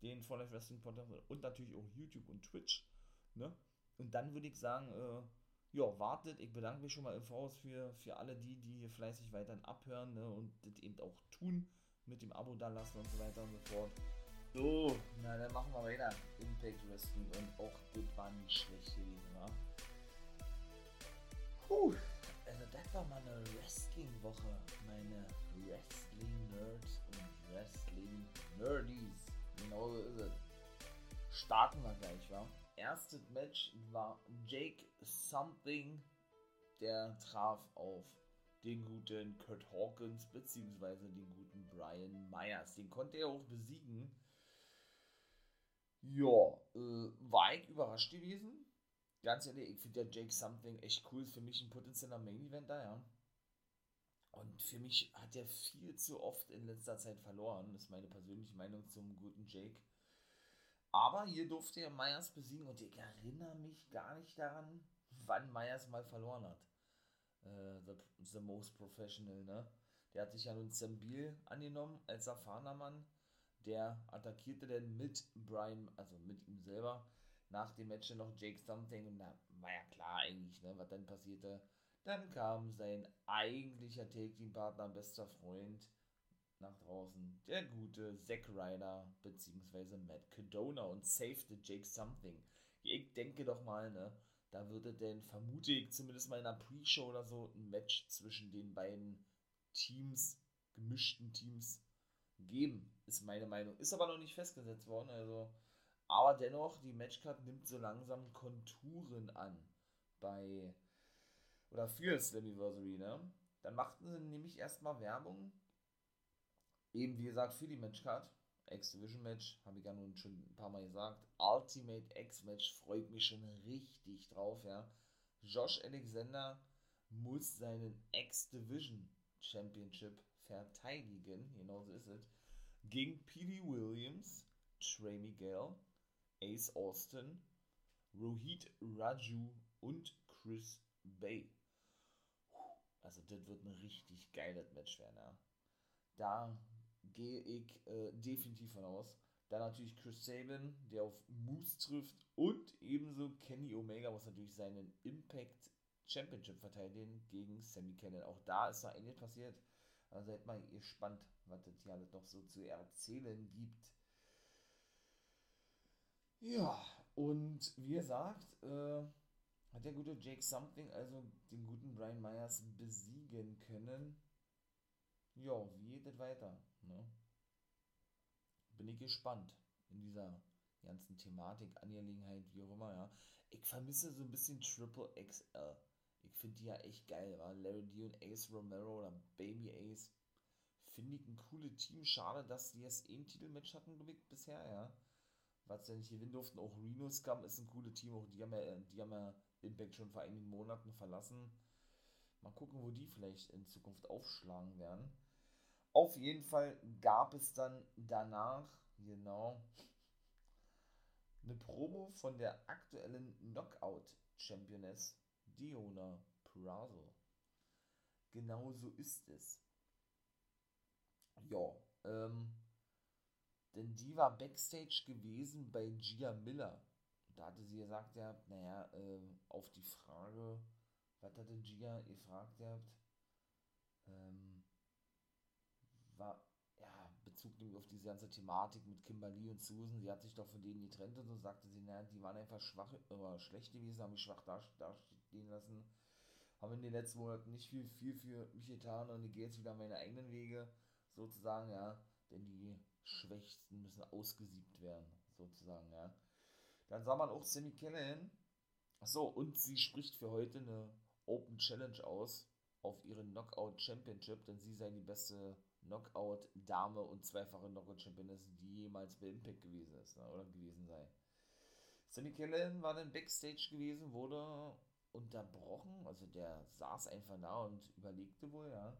[SPEAKER 1] den For Life Wrestling Podcast und natürlich auch YouTube und Twitch. Ne? Und dann würde ich sagen, äh, ja, wartet. Ich bedanke mich schon mal im Voraus für, für alle die, die hier fleißig weiterhin abhören ne? und das eben auch tun mit dem Abo da lassen und so weiter und so fort. So, na dann machen wir weiter. Impact Wrestling und auch das war nicht schlecht gewesen, wa? Puh, also das war meine Wrestling-Woche. Meine Wrestling-Nerds und Wrestling-Nerdies. Genau so ist es. Starten wir gleich, wa? erstes Match war Jake Something, der traf auf den guten Kurt Hawkins beziehungsweise den guten Brian Myers. Den konnte er auch besiegen. Ja, äh, war ich überrascht gewesen. Ganz ehrlich, ich finde ja Jake Something echt cool. Für mich ein potenzieller Main Eventer, ja. Und für mich hat er viel zu oft in letzter Zeit verloren. Das ist meine persönliche Meinung zum guten Jake. Aber hier durfte er Meyers besiegen und ich erinnere mich gar nicht daran, wann Meyers mal verloren hat. Äh, the, the Most Professional, ne? Der hat sich ja nun Zambil angenommen als erfahrener Mann. Der attackierte dann mit Brian, also mit ihm selber, nach dem Match noch Jake Something. Und da war ja klar eigentlich, ne, was dann passierte. Dann kam sein eigentlicher Take-Team-Partner, bester Freund, nach draußen. Der gute Zack Ryder bzw. Matt Cadona und safety Jake Something. Ich denke doch mal, ne, da würde denn, vermute ich, zumindest mal in einer Pre-Show oder so, ein Match zwischen den beiden Teams, gemischten Teams geben, ist meine Meinung. Ist aber noch nicht festgesetzt worden, also. Aber dennoch, die Matchcard nimmt so langsam Konturen an bei oder für Slammiversary, ne? Dann machten sie nämlich erstmal Werbung Eben wie gesagt für die Matchcard. X-Division Match, habe ich ja nun schon ein paar Mal gesagt. Ultimate X-Match freut mich schon richtig drauf, ja. Josh Alexander muss seinen X-Division Championship verteidigen, genauso ist es, gegen P.D. Williams, Trey Miguel, Ace Austin, Rohit Raju und Chris Bay. Also das wird ein richtig geiles Match werden, ja. Da gehe ich äh, definitiv von aus. Dann natürlich Chris Sabin, der auf Moose trifft und ebenso Kenny Omega muss natürlich seinen Impact Championship verteidigen gegen Sammy Cannon. Auch da ist da einiges passiert. Also seid mal gespannt, was hier alles noch so zu erzählen gibt. Ja, und wie gesagt, äh, hat der gute Jake Something also den guten Brian Myers besiegen können. Ja, wie geht das weiter? Ne? Bin ich gespannt in dieser ganzen Thematik, Angelegenheit, wie auch immer, ja. Ich vermisse so ein bisschen Triple XL. Ich finde die ja echt geil, war Larry D und Ace Romero oder Baby Ace. Finde ich ein cooles Team. Schade, dass die jetzt eh ein Titelmatch hatten, glaube ich, bisher, ja. Was sie nicht gewinnen durften. Auch Reno Scum ist ein cooles Team. Auch die haben ja, die haben ja Impact schon vor einigen Monaten verlassen. Mal gucken, wo die vielleicht in Zukunft aufschlagen werden. Auf jeden Fall gab es dann danach, genau, eine Promo von der aktuellen Knockout-Championess Diona Purazo. Genau so ist es. Ja, ähm, denn die war Backstage gewesen bei Gia Miller. Da hatte sie gesagt, ja, naja, äh, auf die Frage, was hatte Gia gefragt gehabt? Ähm, war, ja, Bezug nämlich auf diese ganze Thematik mit Kimberly und Susan. Sie hat sich doch von denen getrennt und so sagte sie, naja, die waren einfach schwach oder schlecht gewesen, haben mich schwach dastehen lassen. Haben in den letzten Monaten nicht viel, viel für mich getan und ich gehe jetzt wieder meine eigenen Wege, sozusagen, ja. Denn die Schwächsten müssen ausgesiebt werden, sozusagen, ja. Dann sah man auch Sammy Callahan Achso, und sie spricht für heute eine Open Challenge aus auf ihre Knockout Championship, denn sie sei die beste Knockout-Dame und zweifache Knockout-Championess, die jemals bei Impact gewesen ist ne, oder gewesen sei. Sammy Kellen war dann Backstage gewesen, wurde unterbrochen, also der saß einfach da und überlegte wohl, ja,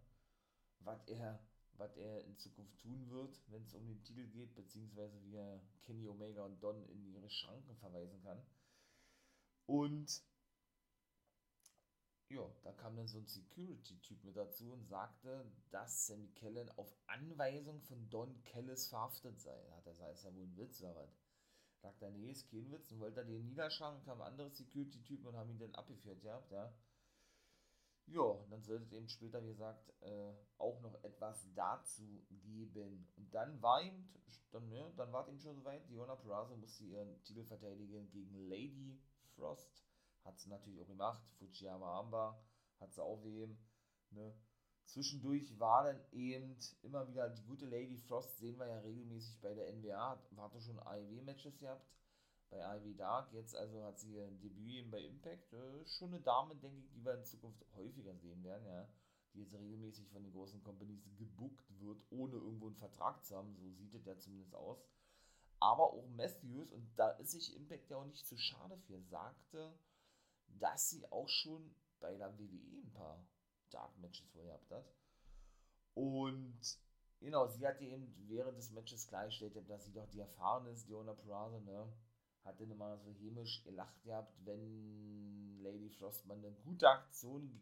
[SPEAKER 1] was er, was er in Zukunft tun wird, wenn es um den Titel geht, beziehungsweise wie er Kenny Omega und Don in ihre Schranken verweisen kann. Und ja, da kam dann so ein Security-Typ mit dazu und sagte, dass Sammy Kellen auf Anweisung von Don Kellis verhaftet sei. Hat er gesagt, ist ja wohl ein Witz oder was? Sagt er, nee, ist kein Witz. Und wollte er den niederschlagen, kamen andere Security-Typen und haben ihn dann abgeführt gehabt, ja. Ja, dann sollte es eben später, wie gesagt, äh, auch noch etwas dazu geben. Und dann war ihm, dann, ja, dann war ihm schon soweit, Diona Peraza musste ihren Titel verteidigen gegen Lady Frost hat sie natürlich auch gemacht. Fujiyama Amba hat sie auch eben. Ne? Zwischendurch war dann eben immer wieder die gute Lady Frost, sehen wir ja regelmäßig bei der NWA, doch schon AEW-Matches gehabt, bei AEW Dark, jetzt also hat sie ein Debüt bei Impact, äh, schon eine Dame, denke ich, die wir in Zukunft häufiger sehen werden, ja, die jetzt regelmäßig von den großen Companies gebuckt wird, ohne irgendwo einen Vertrag zu haben, so sieht es ja zumindest aus. Aber auch Matthews, und da ist sich Impact ja auch nicht zu schade für, sagte, dass sie auch schon bei der WWE ein paar Dark Matches vorher gehabt hat. Und genau, sie hat eben während des Matches klargestellt, dass sie doch die erfahrene ist, Diona Peraza, ne? Hat dann immer so hämisch gelacht gehabt, wenn Lady Frostman eine gute Aktion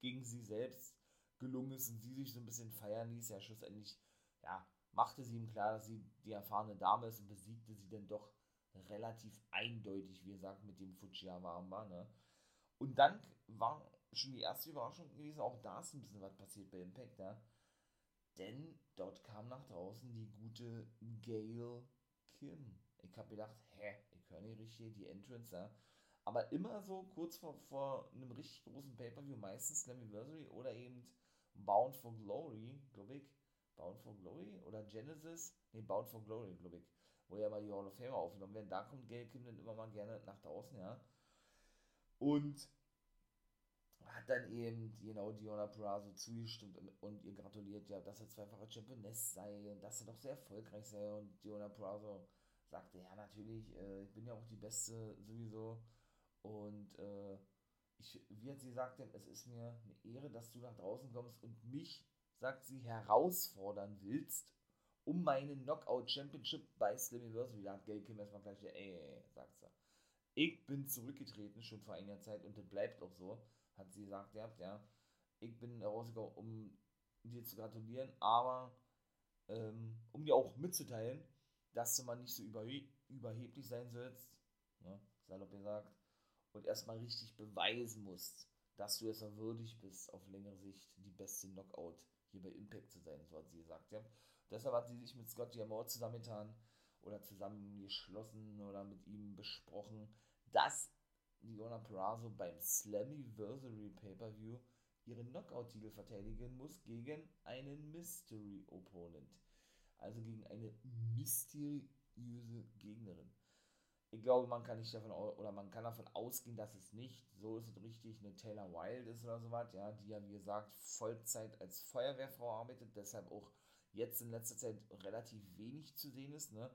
[SPEAKER 1] gegen sie selbst gelungen ist und sie sich so ein bisschen feiern ließ. Ja, schlussendlich, ja, machte sie ihm klar, dass sie die erfahrene Dame ist und besiegte sie dann doch relativ eindeutig, wie gesagt, mit dem Fujiyama-Armband. Ne? Und dann war schon die erste Überraschung gewesen, auch da ist ein bisschen was passiert bei Impact, ja. Denn dort kam nach draußen die gute Gail Kim. Ich habe gedacht, hä, ich höre nicht richtig die Entrance, ja. Aber immer so kurz vor, vor einem richtig großen Pay-Per-View, meistens Slammiversary oder eben Bound for Glory, glaube ich. Bound for Glory oder Genesis? Ne, Bound for Glory, glaube ich wo ja mal die Hall of Fame aufgenommen werden. Da kommt Gail Kim dann immer mal gerne nach draußen, ja. Und hat dann eben genau Diona Purrazzo zugestimmt und, und, ihr gratuliert, ja, dass er zweifache Championess sei und dass er doch sehr erfolgreich sei. Und Diona Purrazzo sagte, ja, natürlich, äh, ich bin ja auch die Beste sowieso. Und äh, ich, wie hat sie gesagt, es ist mir eine Ehre, dass du nach draußen kommst und mich, sagt sie, herausfordern willst um meine Knockout Championship bei Slammiversary. Da hat Gail Kim erstmal gleich, ey, ey, sagt sie. Ich bin zurückgetreten schon vor einiger Zeit und das bleibt auch so, hat sie gesagt, ja, ja. Ich bin rausgekommen, um dir zu gratulieren, aber ähm, um dir auch mitzuteilen, dass du mal nicht so überhe überheblich sein sollst, ne, salopp gesagt, und erstmal richtig beweisen musst, dass du es auch würdig bist, auf längere Sicht die beste Knockout hier bei Impact zu sein, so hat sie gesagt, ja. Deshalb hat sie sich mit Scott D'Amore zusammengetan oder zusammengeschlossen oder mit ihm besprochen, dass Leona Perazzo beim Slammiversary Pay-Per-View ihren Knockout-Titel verteidigen muss gegen einen Mystery Opponent. Also gegen eine mysteriöse Gegnerin. Ich glaube, man kann nicht davon oder man kann davon ausgehen, dass es nicht, so ist es richtig, eine Taylor Wilde ist oder sowas, ja, die ja wie gesagt Vollzeit als Feuerwehrfrau arbeitet, deshalb auch jetzt in letzter Zeit relativ wenig zu sehen ist, ne?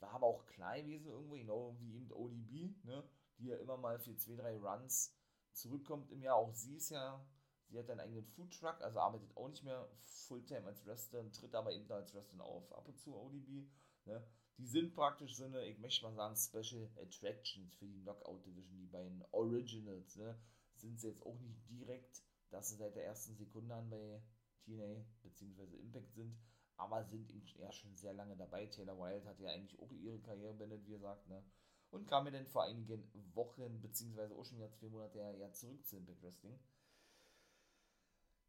[SPEAKER 1] War aber auch klein gewesen irgendwo, genau wie eben ODB, ne? Die ja immer mal für zwei, drei Runs zurückkommt im Jahr. Auch sie ist ja, sie hat einen eigenen Foodtruck, also arbeitet auch nicht mehr Fulltime als Wrestler, tritt aber eben als Wrestler auf, ab und zu ODB, ne? Die sind praktisch so eine, ich möchte mal sagen, Special Attractions für die Knockout Division, die beiden Originals, ne? Sind sie jetzt auch nicht direkt, dass sie seit der ersten Sekunde an bei TNA bzw. Impact sind, aber sind ja schon sehr lange dabei. Taylor Wilde hat ja eigentlich auch ihre Karriere beendet, wie gesagt, ne? Und kam mir dann vor einigen Wochen, beziehungsweise auch schon wieder zwei Monate ja, zurück zu Impact Wrestling.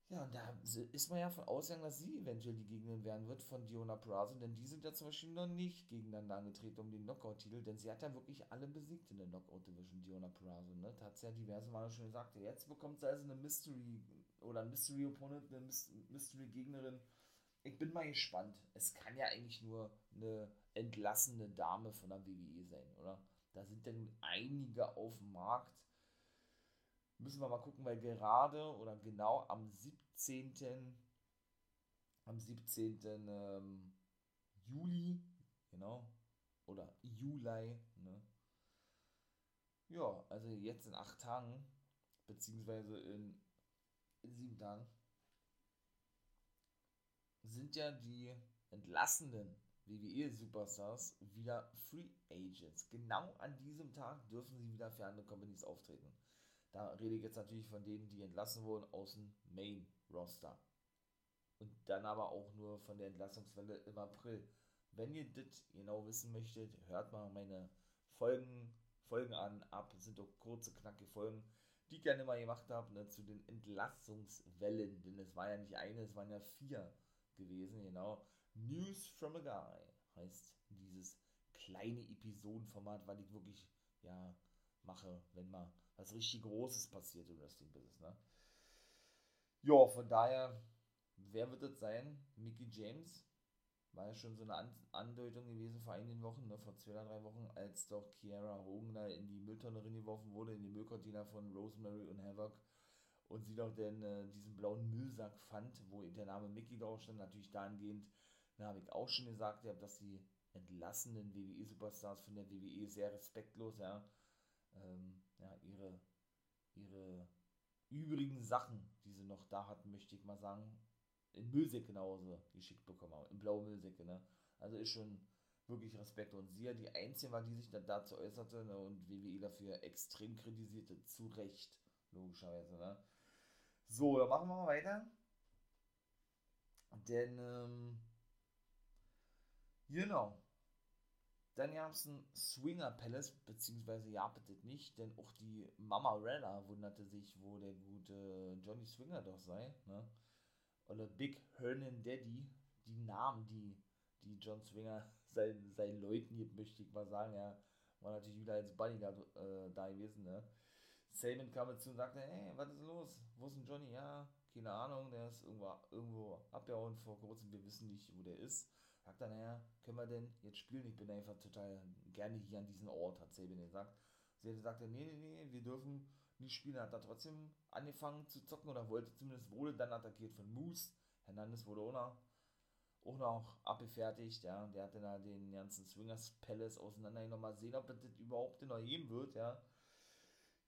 [SPEAKER 1] Ja, und da ist man ja von ausgegangen, dass sie eventuell die Gegnerin werden wird von Diona Purrazzo, denn die sind ja zum Beispiel noch nicht gegeneinander angetreten um den Knockout-Titel, denn sie hat ja wirklich alle besiegt in der Knockout-Division, Diona Purrazzo, ne? Hat sie ja diverse Male schon gesagt, jetzt bekommt sie also eine Mystery oder ein Mystery-Opponent, eine Mystery-Gegnerin, ich bin mal gespannt. Es kann ja eigentlich nur eine entlassene Dame von der WWE sein, oder? Da sind denn einige auf dem Markt, Müssen wir mal gucken, weil gerade oder genau am 17. am 17. Ähm, Juli, genau, oder Juli, ne? Ja, also jetzt in acht Tagen, beziehungsweise in, in sieben Tagen, sind ja die entlassenen WWE-Superstars wieder Free Agents. Genau an diesem Tag dürfen sie wieder für andere Companies auftreten. Da rede ich jetzt natürlich von denen, die entlassen wurden aus dem Main-Roster. Und dann aber auch nur von der Entlassungswelle im April. Wenn ihr das genau wissen möchtet, hört mal meine Folgen, Folgen an. Ab sind doch kurze, knackige Folgen, die ich gerne mal gemacht habe, ne, zu den Entlassungswellen. Denn es war ja nicht eine, es waren ja vier gewesen, genau. News from a Guy heißt dieses kleine Episodenformat, weil ich wirklich, ja, mache, wenn mal was richtig Großes passiert im Wrestling-Business, ne? Ja, von daher, wer wird das sein? Mickey James? War ja schon so eine An Andeutung gewesen vor einigen Wochen, ne, vor zwei oder drei Wochen, als doch Kiara Hogan da in die Mülltonne geworfen wurde, in die Müllcontainer von Rosemary und Havoc und sie doch denn äh, diesen blauen Müllsack fand, wo der Name Mickey drauf stand, natürlich dahingehend, da habe ich auch schon gesagt, ja, dass die entlassenen WWE-Superstars von der WWE sehr respektlos, ja, ähm, ja, ihre, ihre übrigen Sachen, die sie noch da hatten, möchte ich mal sagen, in Müllsäcke Hause geschickt bekommen haben, in blaue Müllsäcke, ne? Also ist schon wirklich Respekt. Und sie ja die Einzige war, die sich dann dazu äußerte ne, und WWE dafür extrem kritisierte, zu Recht, logischerweise, ne? So, dann machen wir mal weiter. Denn, ähm, genau, dann gab es ein Swinger Palace, beziehungsweise ja, bitte nicht, denn auch die Mama Rella wunderte sich, wo der gute Johnny Swinger doch sei, ne? Oder Big Hernan Daddy, die Namen, die, die John Swinger (laughs) seinen, seinen Leuten gibt, möchte ich mal sagen, ja, war natürlich wieder als Bodyguard äh, da gewesen, ne? Saban kam dazu und sagte, hey, was ist los? Wo ist denn Johnny? Ja, keine Ahnung, der ist irgendwo, irgendwo abgehauen vor kurzem, wir wissen nicht, wo der ist. Sagt dann, naja, können wir denn jetzt spielen? Ich bin einfach total gerne hier an diesem Ort, hat Sabin gesagt. Sie sagte, nee, nee, nee, wir dürfen nicht spielen. Hat er trotzdem angefangen zu zocken oder wollte zumindest, wurde dann attackiert von Moose. Hernandez wurde auch noch, auch noch abgefertigt, ja. Der hatte da den ganzen Swingers Palace auseinandergenommen. Mal sehen, ob das überhaupt noch geben wird, ja.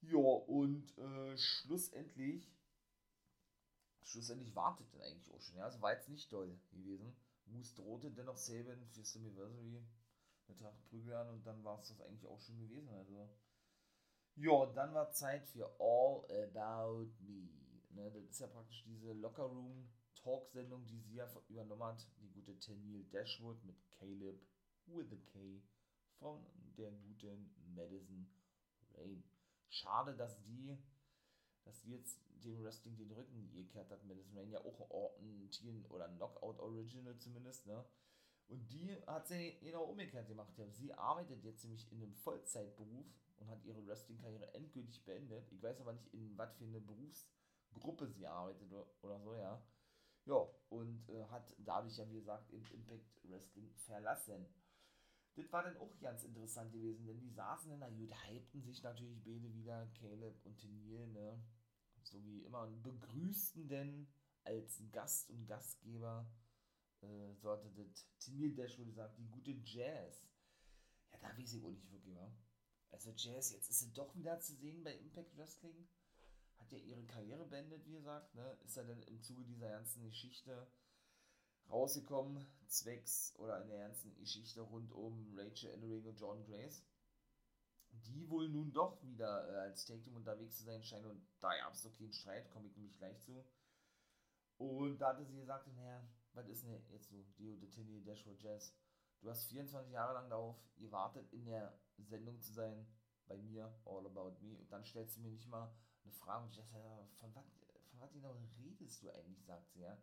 [SPEAKER 1] Ja, und äh, schlussendlich, schlussendlich wartet dann eigentlich auch schon, ja. Es war jetzt nicht doll gewesen. Moose drohte dennoch Saban für Slammiversary eine Tracht Prügel an und dann war es das eigentlich auch schon gewesen. Also, ja, dann war Zeit für All About Me. Ne, das ist ja praktisch diese Lockerroom Talk-Sendung, die sie ja übernommen hat. Die gute Tennille Dashwood mit Caleb with a K von der guten Madison Rain. Schade, dass die, dass die jetzt dem Wrestling den Rücken gekehrt hat. Ja auch ein Team oder ein Knockout Original zumindest, ne? Und die hat sie genau umgekehrt gemacht. Sie arbeitet jetzt nämlich in einem Vollzeitberuf und hat ihre Wrestling-Karriere endgültig beendet. Ich weiß aber nicht, in was für eine Berufsgruppe sie arbeitet oder so, ja. Ja, und äh, hat dadurch ja, wie gesagt, im Impact Wrestling verlassen. Das war dann auch ganz interessant gewesen, denn die saßen in der gut, hypten sich natürlich beide wieder, Caleb und Tenier, ne? So wie immer, und begrüßten denn als Gast und Gastgeber, äh, so hatte das Tenier Dash wohl gesagt, die gute Jazz. Ja, da weiß ich auch nicht wirklich, wa? Also Jazz, jetzt ist sie doch wieder zu sehen bei Impact Wrestling. Hat ja ihre Karriere beendet, wie gesagt, ne? Ist ja dann im Zuge dieser ganzen Geschichte rausgekommen, zwecks oder in der ganzen Geschichte rund um Rachel Ellering und John Grace, die wohl nun doch wieder äh, als Take-Team unterwegs zu sein scheinen und da gab es doch keinen Streit, komme ich nämlich gleich zu. Und da hatte sie gesagt, naja, was ist denn jetzt so, Dio Dettini, Dashwood Jazz? Du hast 24 Jahre lang darauf gewartet, in der Sendung zu sein, bei mir, All About Me, und dann stellst du mir nicht mal eine Frage und dachte, von was, von was genau redest du eigentlich, sagt sie, ja.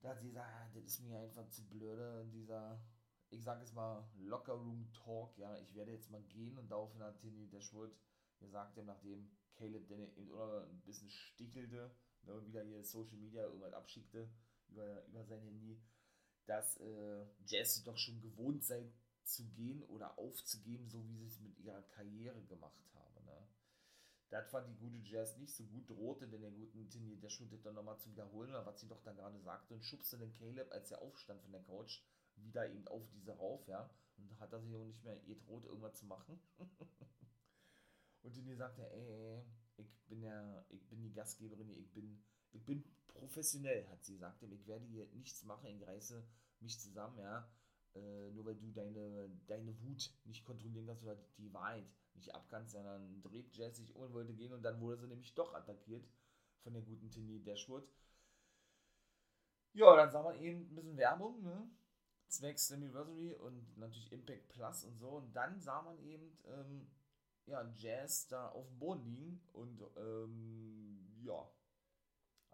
[SPEAKER 1] Da hat sie gesagt, das ist mir einfach zu blöde, dieser, ich sag es mal, Lockerroom Talk, ja, ich werde jetzt mal gehen und daraufhin hat Tini Dashwood gesagt, nachdem Caleb den eben ein bisschen stichelte, ne, wieder hier Social Media irgendwas abschickte über, über sein Handy, dass äh, Jess doch schon gewohnt sei zu gehen oder aufzugeben, so wie sie es mit ihrer Karriere gemacht habe. Ne? Das fand die gute Jazz nicht so gut, drohte denn der guten Tini Schmidt dann nochmal zu wiederholen, was sie doch da gerade sagte, und schubste den Caleb, als er aufstand von der Couch, wieder eben auf diese rauf, ja, und hat er sich auch nicht mehr ihr droht, irgendwas zu machen. (laughs) und Tini sagte, ey, ich bin ja, ich bin die Gastgeberin, ich bin, ich bin professionell, hat sie gesagt, ich werde hier nichts machen, ich reiße mich zusammen, ja, äh, nur weil du deine, deine Wut nicht kontrollieren kannst oder die Wahrheit nicht abkannst, sondern dreht Jazz sich um und wollte gehen und dann wurde sie nämlich doch attackiert von der guten Tinny Dashwood. Ja, dann sah man eben ein bisschen Werbung, ne? Zwecks Slammiversary und natürlich Impact Plus und so. Und dann sah man eben, ähm, ja, Jazz da auf dem Boden liegen und, ähm, ja,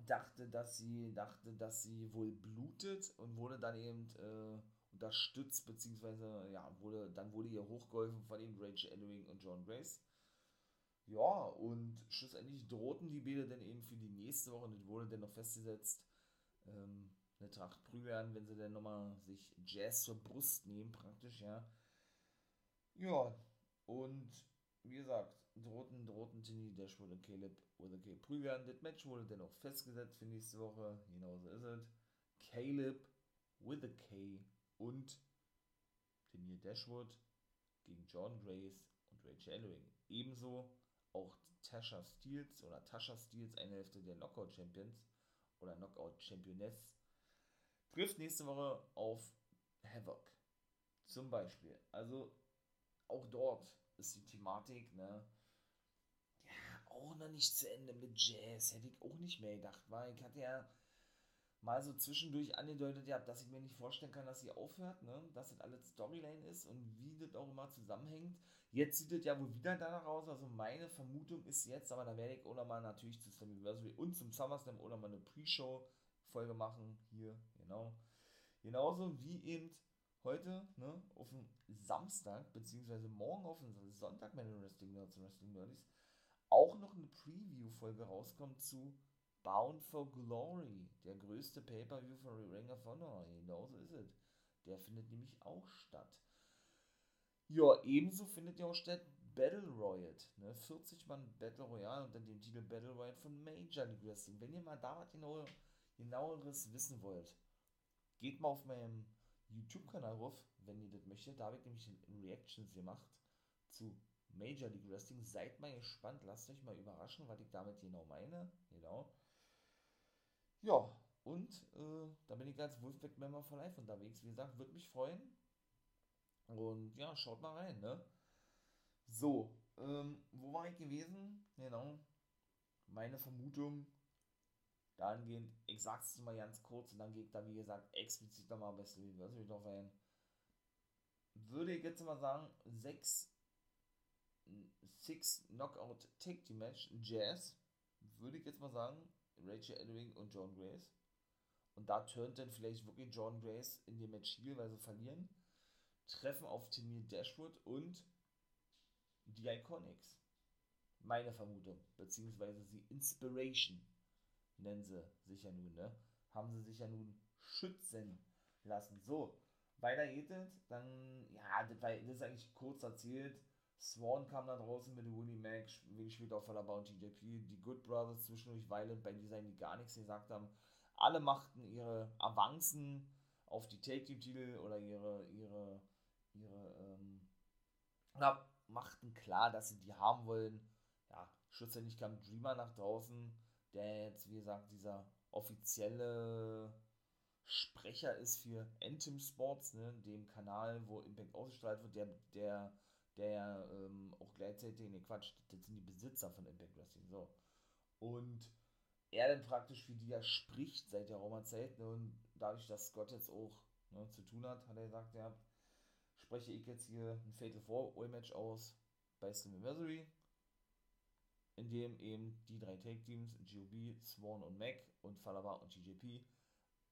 [SPEAKER 1] dachte, dass sie, dachte, dass sie wohl blutet und wurde dann eben, äh, unterstützt, beziehungsweise, ja, wurde, dann wurde ihr hochgeholfen von den Rachel Ellering und John Grace. Ja, und schlussendlich drohten die Bilder dann eben für die nächste Woche, und es wurde dann noch festgesetzt, ähm, eine Tracht prügeln, wenn sie dann nochmal sich Jazz zur Brust nehmen, praktisch, ja. Ja, und wie gesagt, drohten, drohten Tinny, Dashwood und Caleb oder Caleb prügeln. Das Match wurde dann auch festgesetzt für nächste Woche, genauso ist es. Caleb with a K und Tennille Dashwood gegen John Grace und Rachel Ellering. Ebenso auch Tasha Steels oder Tasha Steels, eine Hälfte der Knockout Champions oder Knockout Championess, trifft nächste Woche auf Havoc. Zum Beispiel. Also auch dort ist die Thematik, ne? Ja, auch noch nicht zu Ende mit Jazz. Hätte ich auch nicht mehr gedacht, weil ich hatte ja mal so zwischendurch angedeutet habt, dass ich mir nicht vorstellen kann, dass sie aufhört, ne? dass das alles Storyline ist und wie das auch immer zusammenhängt. Jetzt sieht es ja wohl wieder danach aus, also meine Vermutung ist jetzt, aber da werde ich auch nochmal natürlich zu Slammiversary und zum SummerSlam oder mal eine Pre-Show-Folge machen, hier, genau. Genauso wie eben heute, ne, auf dem Samstag, beziehungsweise morgen auf dem Sonntag, meine Wrestling Nerds und Wrestling Nerds, auch noch eine Preview-Folge rauskommt zu Bound for Glory, der größte Pay-Per-View von Ring of Honor. Genauso ist es. Der findet nämlich auch statt. Ja, ebenso findet ja auch statt Battle Royale. Ne? 40 Mann Battle Royale unter dem Titel Battle Royale von Major League Wrestling. Wenn ihr mal da was genau, genaueres wissen wollt, geht mal auf meinem YouTube-Kanal rauf, wenn ihr das möchtet. Da habe ich nämlich Reactions gemacht zu Major League Wrestling. Seid mal gespannt, lasst euch mal überraschen, was ich damit genau meine. Genau. Ja, und äh, da bin ich als Wolfpack Member for Life unterwegs. Wie gesagt, würde mich freuen. Und ja, schaut mal rein, ne? So, ähm, wo war ich gewesen? Genau. Meine Vermutung dahingehend, ich sag's mal ganz kurz und dann ich da, wie gesagt, explizit nochmal bei Slammiversary drauf ein. Würde ich jetzt mal sagen, 6 Six Knockout Take Team Match Jazz, würde ich jetzt mal sagen, Rachel Ellering und John Grace. Und da turnt dann vielleicht wirklich John Grace in dem Match heel, weil sie verlieren. Treffen auf Timmy Dashwood und die Iconics. Meine Vermutung. Beziehungsweise sie Inspiration nennen sie sich ja nun, ne? Haben sie sich ja nun schützen lassen. So, weiter geht es. Dann, ja, das, ist eigentlich kurz erzählt Swan kam da draußen mit Willie Mack, wie spielt auch von der Bounty JP, die Good Brothers zwischendurch Violent bei Design, die gar nichts gesagt haben. Alle machten ihre Avancen auf die Take-Team-Titel oder ihre, ihre, ihre, ähm, na, machten klar, dass sie die haben wollen. Ja, schlussendlich kam Dreamer nach draußen, der jetzt, wie gesagt, dieser offizielle Sprecher ist für Anthem Sports, ne, dem Kanal, wo Impact ausgestrahlt wird, der, der der ähm, auch gleichzeitig, ne Quatsch, das sind die Besitzer von Impact Wrestling, so. Und er dann praktisch für die ja spricht seit der Roma-Zeit, ne, und dadurch, dass Scott jetzt auch ne, zu tun hat, hat er gesagt, ja, spreche ich jetzt hier ein Fatal 4 Match aus bei Slammiversary, in dem eben die drei Take-Teams, GOB, Swan und Mac und Falaba und TJP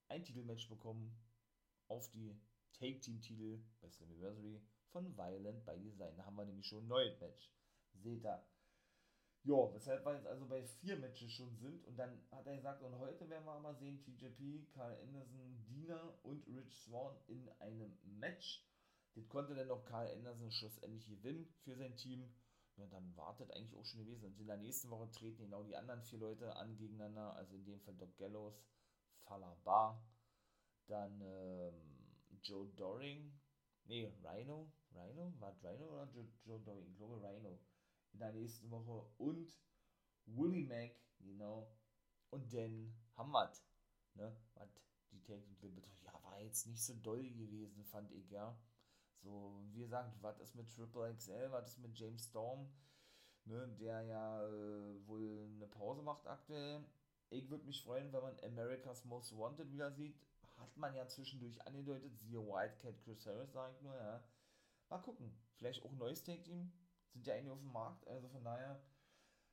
[SPEAKER 1] ein Titelmatch bekommen auf die Take-Team-Titel bei Slammiversary von Violent by Design. Da haben wir nämlich schon ein neues Match. Seht ihr. Ja, weshalb wir jetzt also bei vier Matches schon sind. Und dann hat er gesagt, und heute werden wir mal sehen, TJP, Carl Anderson, Dina und Rich Swan in einem Match. Das konnte dann noch Carl Anderson schlussendlich gewinnen für sein Team. Ja, dann wartet eigentlich auch schon gewesen. Und in der nächsten Woche treten genau die anderen vier Leute an gegeneinander, also in dem Fall Doc Gallows, Falaba, dann ähm, Joe Doring, nee, Rhino, Rhino, war Rhino oder Joe, Joe Doring? Ich glaube Rhino in der nächsten Woche und Willie Mack, genau, und dann haben wir ne, was die Technik betrifft. Ja, war jetzt nicht so doll gewesen, fand ich, ja. So, wie gesagt, was ist mit Triple XL, was ist mit James Storm, ne, der ja äh, wohl eine Pause macht aktuell. Ich würde mich freuen, wenn man America's Most Wanted wieder sieht. Hat man ja zwischendurch angedeutet, siehe Wildcat Chris Harris, sag ich nur, ja. Mal gucken. Vielleicht auch ein neues Take-Team. Sind ja eigentlich auf dem Markt, also von daher.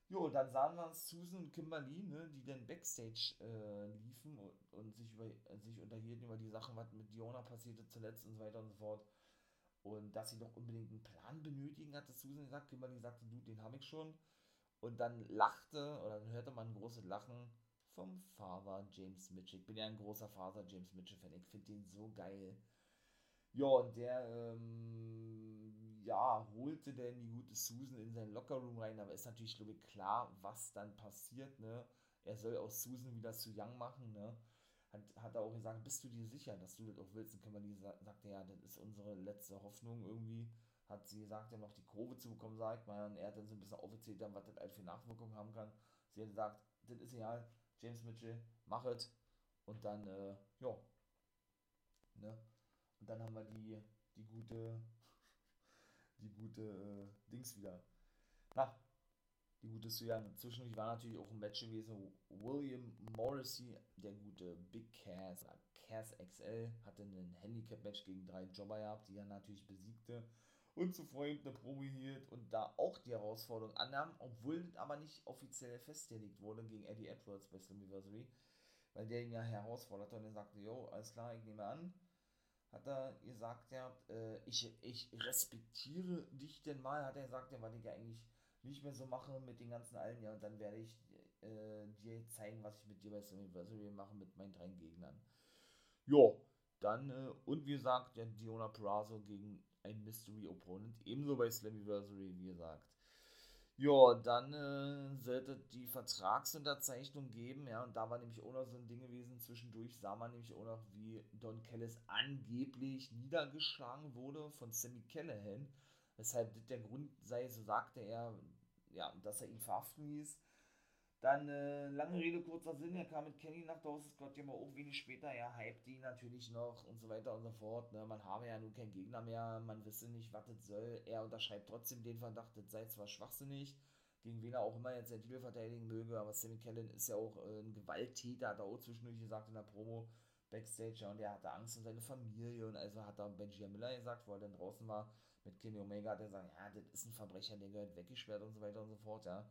[SPEAKER 1] Jo, dann sahen wir Susan und Kimberly, ne, die dann Backstage äh, liefen und, und, sich, über, sich unterhielten über die Sachen, was mit Diona passierte zuletzt und so weiter und so fort. Und dass sie doch unbedingt einen Plan benötigen, hatte Susan gesagt. Kimberly sagte, du, den habe ich schon. Und dann lachte, oder dann hörte man ein großes Lachen vom Father James Mitchell. Ich bin ja ein großer Father James Mitchell-Fan. Ich finde den so geil. Ja, und der, ähm, ja, holte denn die gute Susan in seinen Lockerroom rein, aber ist natürlich, glaube ich, klar, was dann passiert, ne? Er soll aus Susan wieder zu Young machen, ne? Hat, hat er auch gesagt, bist du dir sicher, dass du das auch willst? Und Kimberly sagte, ja, das ist unsere letzte Hoffnung irgendwie. Hat sie gesagt, ja noch die Kurve zu bekommen, sagt man. Er hat dann so ein bisschen aufgezählt, was das halt für Nachwirkungen haben kann. Sie hat gesagt, das ist egal, James Mitchell, mach es. Und dann, äh, ja. Ne? Und dann haben wir die, die gute, (laughs) die gute äh, Dings wieder. Na, die gute Suyan. Zwischendurch war natürlich auch ein Match gewesen. William Morrissey, der gute Big Cass, Cass XL, hatte ein Handicap-Match gegen drei Jobber gehabt, die er natürlich besiegte und zuvor eben eine Probe hielt und da auch die Herausforderung annahm, obwohl das aber nicht offiziell festgelegt wurde gegen Eddie Edwards bei Slammiversary, weil der ihn ja herausforderte und er sagte, jo, alles klar, ich nehme an, hat er gesagt, ja, äh, ich, ich respektiere dich denn mal, hat er gesagt, ja, weil ich ja eigentlich nicht mehr so mache mit den ganzen allen, ja, und dann werde ich äh, dir zeigen, was ich mit dir bei Slammiversary mache mit meinen drei Gegnern. Jo, dann, äh, und wie gesagt, der Diona Perazo gegen ein Mystery Opponent, ebenso bei Slammiversary, wie gesagt. Ja, dann äh, sollte die Vertragsunterzeichnung geben, ja, und da war nämlich auch noch so ein Ding gewesen, zwischendurch sah man nämlich auch noch, wie Don Kellis angeblich niedergeschlagen wurde von Sammy Callahan weshalb der Grund sei, so sagte er, ja, dass er ihn verhaften ließ. Dann, äh, lange Rede, kurzer Sinn, er kam mit Kenny nach Dawson's Scott ja mal auch wenig später, er hypt ihn natürlich noch und so weiter und so fort. Ne? Man habe ja nun keinen Gegner mehr, man wisse nicht, was das soll. Er unterschreibt trotzdem den Verdacht, das sei zwar schwachsinnig, gegen wen er auch immer jetzt den Titel verteidigen möge, aber Sammy Kellen ist ja auch äh, ein Gewalttäter, hat er auch zwischendurch gesagt in der Promo, Backstage, und er hatte Angst um seine Familie und also hat er Benjamin Miller gesagt, wo er dann draußen war, mit Kenny Omega, der sagt, ja, das ist ein Verbrecher, der gehört weggesperrt und so weiter und so fort, ja.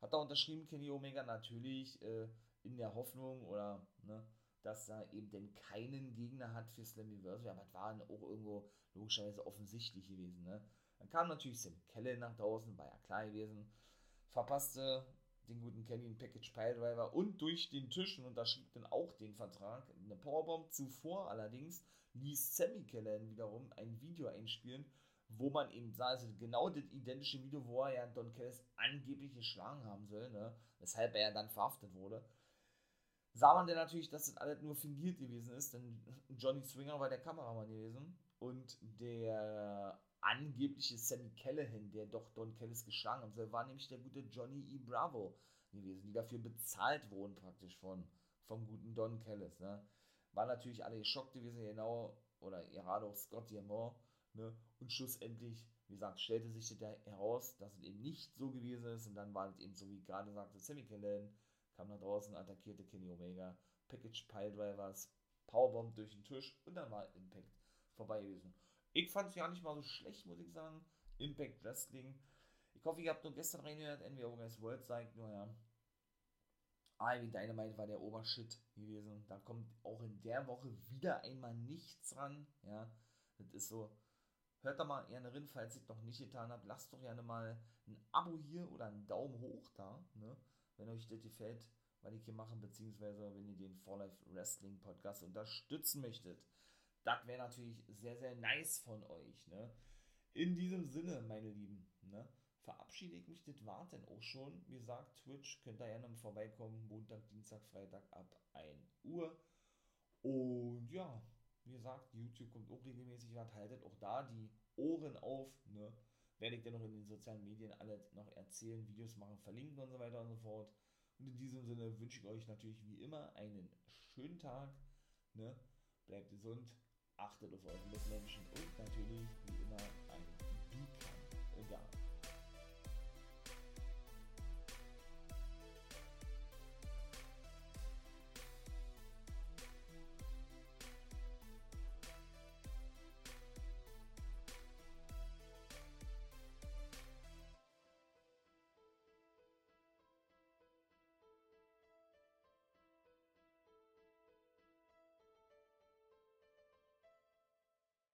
[SPEAKER 1] Hat da unterschrieben, Kenny Omega natürlich äh, in der Hoffnung oder, ne, dass er eben denn keinen Gegner hat für Slammiversary, aber das war auch irgendwo logischerweise offensichtlich gewesen, ne. Dann kam natürlich Sam Kellen nach draußen, war ja klar gewesen, verpasste den guten einen Package Piledriver und durch den Tisch und unterschrieb dann auch den Vertrag, eine Powerbomb. Zuvor allerdings ließ Sammy Kellen wiederum ein Video einspielen, wo man eben sah, also genau das identische Video, wo er ja Don Kellis angeblich geschlagen haben soll, ne? weshalb er dann verhaftet wurde, sah man dann natürlich, dass das alles nur fingiert gewesen ist, denn Johnny Swinger war der Kameramann gewesen und der angebliche Sammy Callahan, der doch Don Kellis geschlagen hat, war nämlich der gute Johnny E. Bravo gewesen, die dafür bezahlt wurden praktisch von vom guten Don Kellis, ne? War natürlich alle geschockt gewesen, genau, oder gerade auch Scott Diamond, Ne? Und schlussendlich, wie gesagt, stellte sich das heraus, dass es eben nicht so gewesen ist. Und dann war es eben so, wie gerade sagte, Sammy Kellen kam nach draußen, attackierte Kenny Omega, Package Piledrivers, Powerbomb durch den Tisch und dann war Impact vorbei gewesen. Ich fand es ja nicht mal so schlecht, muss ich sagen. Impact Wrestling. Ich hoffe, ihr habt nur gestern reingehört, NW Organized World zeigt nur, ja. Ivy Dynamite war der Obershit gewesen. Da kommt auch in der Woche wieder einmal nichts ran, ja. Das ist so, Hört da mal gerne rein, falls ihr es noch nicht getan habt. Lasst doch gerne mal ein Abo hier oder einen Daumen hoch da, ne? wenn euch das gefällt, was ich hier mache, beziehungsweise wenn ihr den For Life Wrestling Podcast unterstützen möchtet. Das wäre natürlich sehr, sehr nice von euch. Ne? In diesem Sinne, meine Lieben, ne? verabschiede ich mich. Das war dann auch schon. Wie gesagt, Twitch könnt ihr gerne vorbeikommen. Montag, Dienstag, Freitag ab 1 Uhr. Und ja, wie gesagt, YouTube kommt auch regelmäßig. Haltet auch da die Ohren auf. Ne? Werde ich dann noch in den sozialen Medien alles noch erzählen, Videos machen, verlinken und so weiter und so fort. Und in diesem Sinne wünsche ich euch natürlich wie immer einen schönen Tag. Ne? Bleibt gesund, achtet auf eure Mitmenschen und natürlich wie immer ein Beacon. Egal.